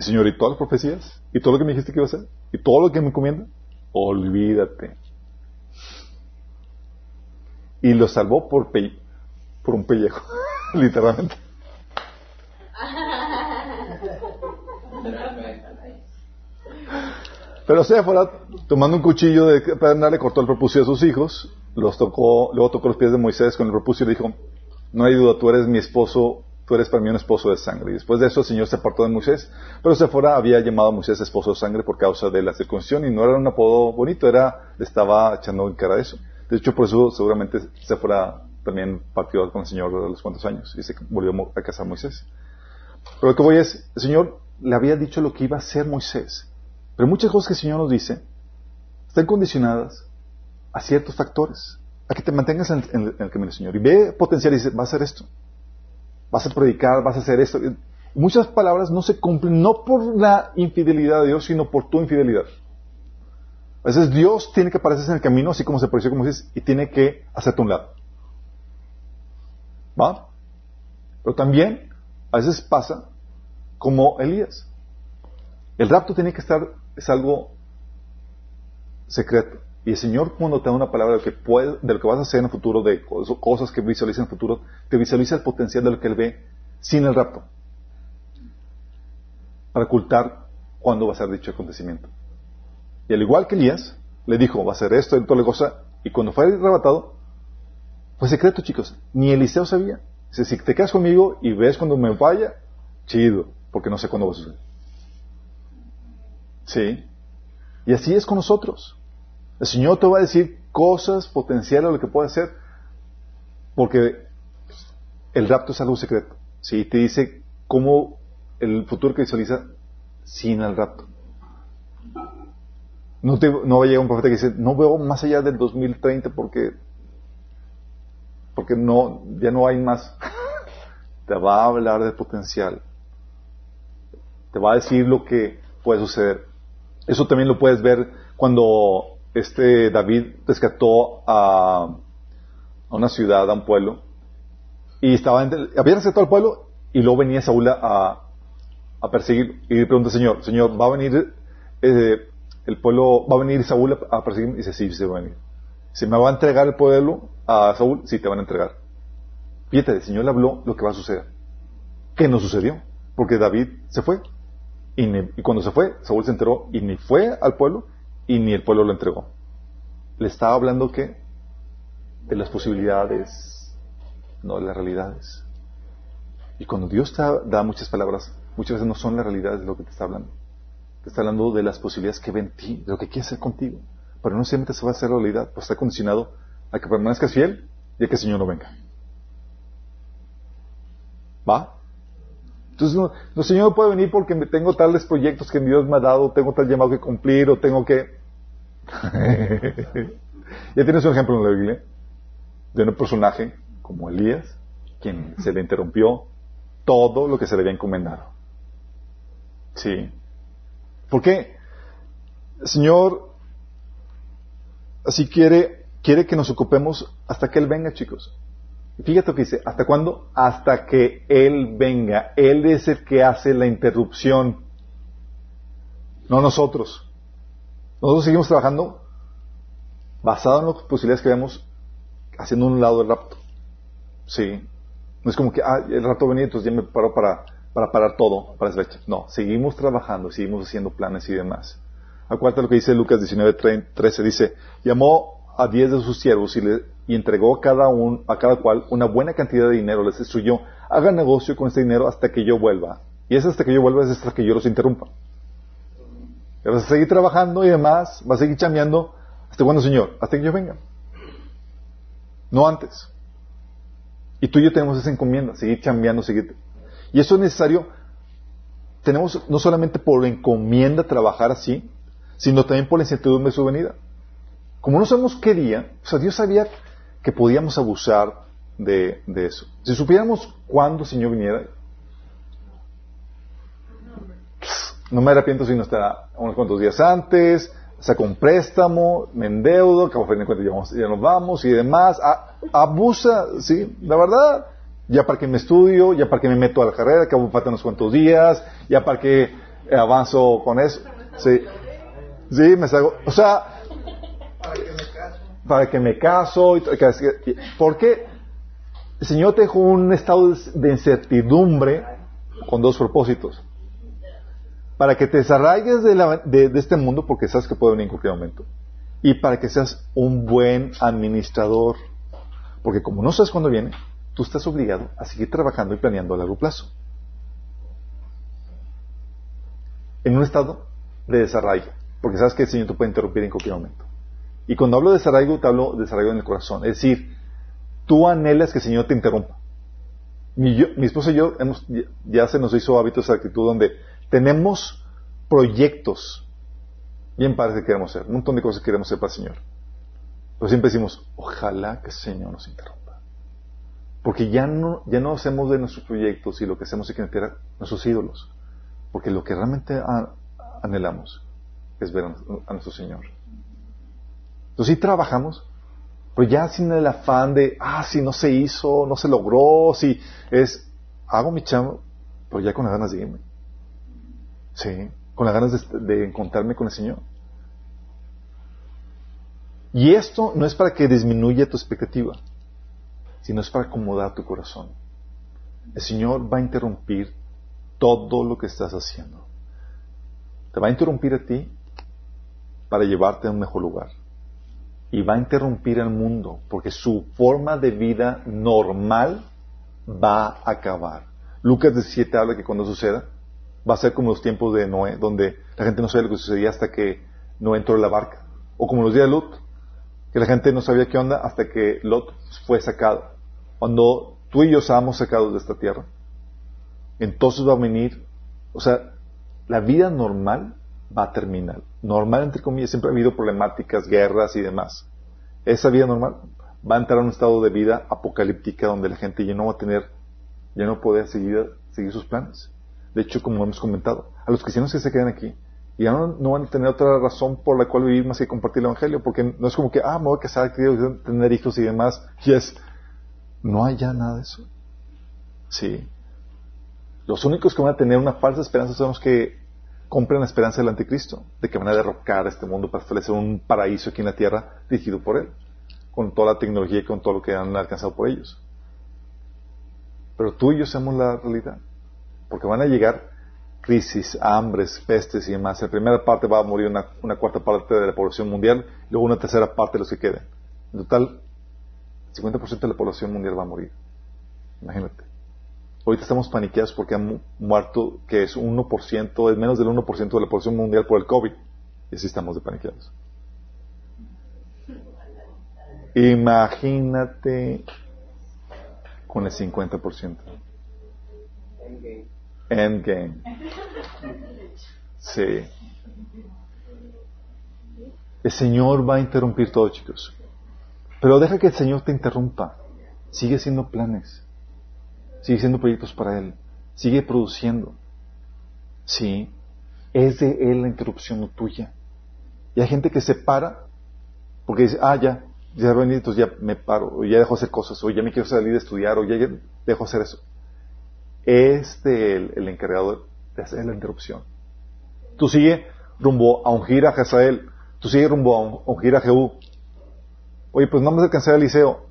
Señor, ¿y todas las profecías? ¿Y todo lo que me dijiste que iba a hacer? ¿Y todo lo que me encomienda? Olvídate. Y lo salvó por, por un pellejo, literalmente. Pero fuera tomando un cuchillo de pedernal, le cortó el propósito de sus hijos, luego tocó los pies de Moisés con el propósito y dijo, no hay duda, tú eres mi esposo, tú eres para mí un esposo de sangre. Y después de eso el Señor se apartó de Moisés, pero Sephora había llamado a Moisés esposo de sangre por causa de la circuncisión y no era un apodo bonito, era, le estaba echando en cara eso. De hecho, por eso seguramente Sephora también partió con el Señor de los cuantos años y se volvió a casar Moisés. Pero lo que voy es, el Señor le había dicho lo que iba a hacer Moisés. Pero muchas cosas que el Señor nos dice están condicionadas a ciertos factores a que te mantengas en, el camino del Señor. Y ve potencial y dice, vas a hacer esto. Vas a predicar, vas a hacer esto. muchas palabras no se cumplen no por la infidelidad de Dios, sino por tu infidelidad. A veces Dios tiene que aparecerse en el camino, así como se apareció como dices, y tiene que hacerte un lado. ¿Va? Pero también a veces pasa como Elías. El rapto tiene que estar, es algo secreto. Y el Señor cuando te da una palabra de lo que, puede, vas a hacer en el futuro, de cosas que visualiza en el futuro, te visualiza el potencial de lo que Él ve sin el rapto. Para ocultar cuándo va a ser dicho acontecimiento. Y al igual que Elías, le dijo, va a ser esto toda la cosa, y cuando fue arrebatado, fue secreto, chicos. Ni Eliseo sabía. Dice, si te quedas conmigo y ves cuando me vaya, chido, porque no sé cuándo va a suceder. Sí. Y así es con nosotros. El Señor te va a decir cosas potenciales de lo que puede hacer, porque el rapto es algo secreto. ¿sí? Te dice cómo el futuro que visualiza sin el rapto. No, te, no va a llegar un profeta que dice, no veo más allá del 2030 porque, porque no, ya no hay más. te va a hablar de potencial. Te va a decir lo que puede suceder. Eso también lo puedes ver cuando este David rescató a, una ciudad, a un pueblo, y estaba había rescatado al pueblo y luego venía Saúl a, a perseguir y le pregunta Señor, Señor, ¿va a venir eh, el pueblo, va a venir Saúl a, perseguir? Y dice, sí, se va a venir. ¿Se me va a entregar el pueblo a Saúl? Sí, te van a entregar. Fíjate, el Señor le habló lo que va a suceder. ¿Qué no sucedió? Porque David se fue. Y, y cuando se fue, Saúl se enteró y ni fue al pueblo y ni el pueblo lo entregó. Le estaba hablando que de las posibilidades, no de las realidades. Y cuando Dios te da muchas palabras, muchas veces no son las realidades de lo que te está hablando. Te está hablando de las posibilidades que ve en ti, de lo que quiere hacer contigo. Pero no siempre se va a hacer realidad, pues está condicionado a que permanezcas fiel y a que el Señor no venga. ¿Va? Entonces, no, Señor no puede venir porque tengo tales proyectos que Dios me ha dado, tengo tal llamado que cumplir, o tengo que... ya tienes un ejemplo en la Biblia de un personaje como Elías, quien se le interrumpió todo lo que se le había encomendado. Sí. ¿Por qué? El Señor así quiere, quiere que nos ocupemos hasta que Él venga, chicos. Fíjate lo que dice, ¿hasta cuándo? Hasta que Él venga. Él es el que hace la interrupción, no nosotros. Nosotros seguimos trabajando basado en las posibilidades que vemos haciendo un lado del rapto. Sí. No es como que, ah, el rato venía, entonces ya me paro para, para parar todo para esa fecha. No, seguimos trabajando, seguimos haciendo planes y demás. Acuérdate lo que dice Lucas 19, 13, dice, llamó a diez de sus siervos y, le, y entregó a cada, un, a cada cual una buena cantidad de dinero, les instruyó, hagan negocio con este dinero hasta que yo vuelva. Y es hasta que yo vuelva, es hasta que yo los interrumpa. Vas a seguir trabajando y demás, vas a seguir chambeando hasta cuando, Señor, hasta que yo venga. No antes. Y tú y yo tenemos esa encomienda, seguir chambeando, seguir. Y eso es necesario. Tenemos no solamente por encomienda trabajar así, sino también por la incertidumbre de su venida. Como no sabemos qué día, o sea, Dios sabía que podíamos abusar de, de eso. Si supiéramos cuándo el Señor viniera, no me arrepiento si no estará unos cuantos días antes, saco un préstamo, me endeudo, que a fin de cuentas ya, nos vamos y demás. abusa, sí, la verdad. Ya para que me estudio, ya para que me meto a la carrera, que faltan unos cuantos días, ya para que avanzo con eso. Sí, sí, me salgo. O sea, para que me caso. ¿Por qué? El Señor te dejó un estado de incertidumbre con dos propósitos para que te desarraiges de, este mundo porque sabes que puede venir en cualquier momento. Y para que seas un buen administrador. Porque como no sabes cuándo viene, tú estás obligado a seguir trabajando y planeando a largo plazo. En un estado de desarraigo. Porque sabes que el Señor te puede interrumpir en cualquier momento. Y cuando hablo de desarraigo, te hablo de desarraigo en el corazón. Es decir, tú anhelas que el Señor te interrumpa. Mi, esposa y yo ya se nos hizo hábito esa actitud donde tenemos proyectos bien padres que queremos hacer, un montón de cosas que queremos hacer para el Señor. Pero siempre decimos, ojalá que el Señor nos interrumpa. Porque ya no, ya no hacemos de nuestros proyectos y lo que hacemos es que meter nuestros ídolos. Porque lo que realmente anhelamos es ver a, nuestro Señor. Entonces sí trabajamos, pero ya sin el afán de, ah, si no se hizo, no se logró, si es, hago mi chamo, pero ya con las ganas de irme. Sí, con las ganas de, encontrarme con el Señor. Y esto no es para que disminuya tu expectativa, sino es para acomodar tu corazón. El Señor va a interrumpir todo lo que estás haciendo. Te va a interrumpir a ti para llevarte a un mejor lugar. Y va a interrumpir al mundo, porque su forma de vida normal va a acabar. Lucas 17 habla que cuando suceda, va a ser como los tiempos de Noé, donde la gente no sabía lo que sucedía hasta que no entró en la barca. O como los días de Lot, que la gente no sabía qué onda hasta que Lot fue sacado. Cuando tú y yo seamos sacados de esta tierra, entonces va a venir, o sea, la vida normal va a terminar. Normal, entre comillas, siempre ha habido problemáticas, guerras y demás. Esa vida normal va a entrar a un estado de vida apocalíptica donde la gente ya no va a tener, ya no puede seguir, seguir sus planes. De hecho, como hemos comentado, a los cristianos que se quedan aquí, ya no, van a tener otra razón por la cual vivir más que compartir el Evangelio, porque no es como que, ah, me voy a casar, quiero tener hijos y demás, y es, no hay ya nada de eso. Sí. Los únicos que van a tener una falsa esperanza son los que compren la esperanza del anticristo, de que van a derrocar este mundo para establecer un paraíso aquí en la tierra dirigido por él, con toda la tecnología y con todo lo que han alcanzado por ellos. Pero tú y yo somos la realidad. Porque van a llegar crisis, hambres, pestes y demás. En la primera parte va a morir una, cuarta parte de la población mundial, y luego una tercera parte de los que queden. En total, 50% de la población mundial va a morir. Imagínate. Ahorita estamos paniqueados porque han muerto, que es 1%, es menos del 1% de la población mundial por el COVID. Y así estamos de paniqueados. Imagínate con el 50%. Endgame. Sí. El Señor va a interrumpir todo, chicos. Pero deja que el Señor te interrumpa. Sigue haciendo planes. Sigue haciendo proyectos para Él. Sigue produciendo. Sí. Es de Él la interrupción, no tuya. Y hay gente que se para porque dice, ah, ya, ya ya me paro, o ya dejo hacer cosas, o ya me quiero salir de estudiar, o ya, ya dejo hacer eso. Es de Él el encargado de hacer la interrupción. Tú sigue rumbo a ungir a Hazael. Tú sigue rumbo a ungir a Jehú. Oye, pues no me alcancé al liceo.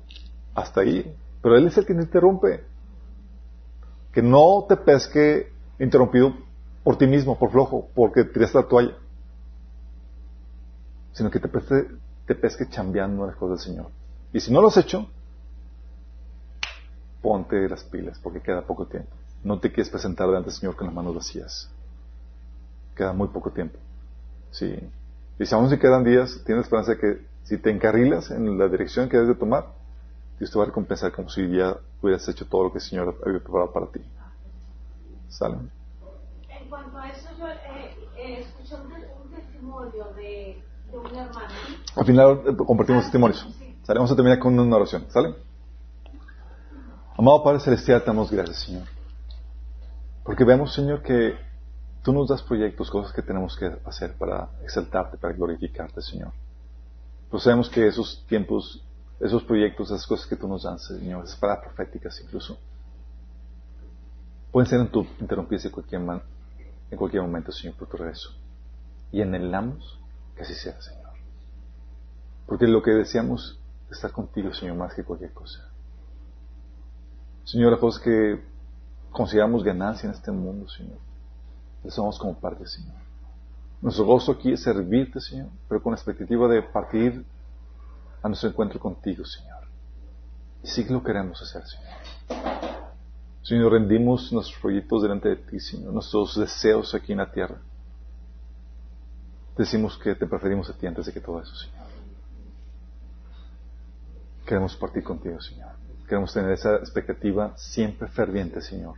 Hasta ahí. Pero Él es el que te interrumpe. Que no te pesque interrumpido por ti mismo, por flojo, porque tiraste la toalla. Sino que te pesque, te pesque chambeando las cosas del Señor. Y si no lo has hecho, ponte las pilas, porque queda poco tiempo. No te quieres presentar delante del Señor con las manos vacías. Queda muy poco tiempo. Sí. Y si aún se quedan días, tienes esperanza de que si te encarrilas en la dirección que debes de tomar, Dios te va a recompensar como si ya hubieras hecho todo lo que el Señor había preparado para ti. ¿Salen? En cuanto a eso, yo eh, eh, escuché un, un, testimonio de, de un hermano. Al final eh, compartimos testimonios. ¿Sale? Vamos a terminar con una oración. ¿Sale? Amado Padre Celestial, te damos gracias, Señor. Porque vemos, Señor, que tú nos das proyectos, cosas que tenemos que hacer para exaltarte, para glorificarte, Señor. Pero sabemos que esos tiempos, esos proyectos, esas cosas que tú nos das, Señor, es para proféticas incluso. Pueden ser interrumpirse en cualquier, man, en cualquier momento, Señor, por tu regreso. Y anhelamos que así sea, Señor. Porque lo que deseamos es estar contigo, Señor, más que cualquier cosa. Señor, la cosa que consideramos ganancia en este mundo, Señor, le somos como parte, Señor. Nuestro gozo aquí es servirte, Señor, pero con la expectativa de partir a nuestro encuentro contigo, Señor. Y sí que lo queremos hacer, Señor. Señor, rendimos nuestros proyectos delante de ti, Señor, nuestros deseos aquí en la tierra. Decimos que te preferimos a ti antes de que todo eso, Señor. Queremos partir contigo, Señor. Queremos tener esa expectativa siempre ferviente, Señor,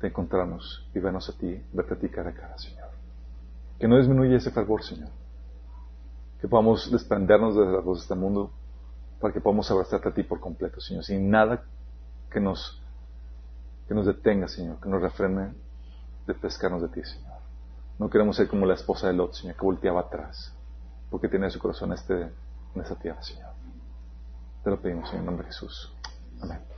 de encontrarnos y vernos a ti, verte a ti cara a cara, Señor. Que no disminuya ese fervor, Señor. Que podamos desprendernos de las cosas de este mundo para que podamos abrazarte a ti por completo, Señor, sin nada que nos, que nos detenga, Señor, que nos refrene de pescarnos de ti, Señor. No queremos ser como la esposa de Lot, Señor, que volteaba atrás, porque tiene su corazón este, en esta tierra, Señor. Te lo pedimos en el nombre de Jesús. Amén.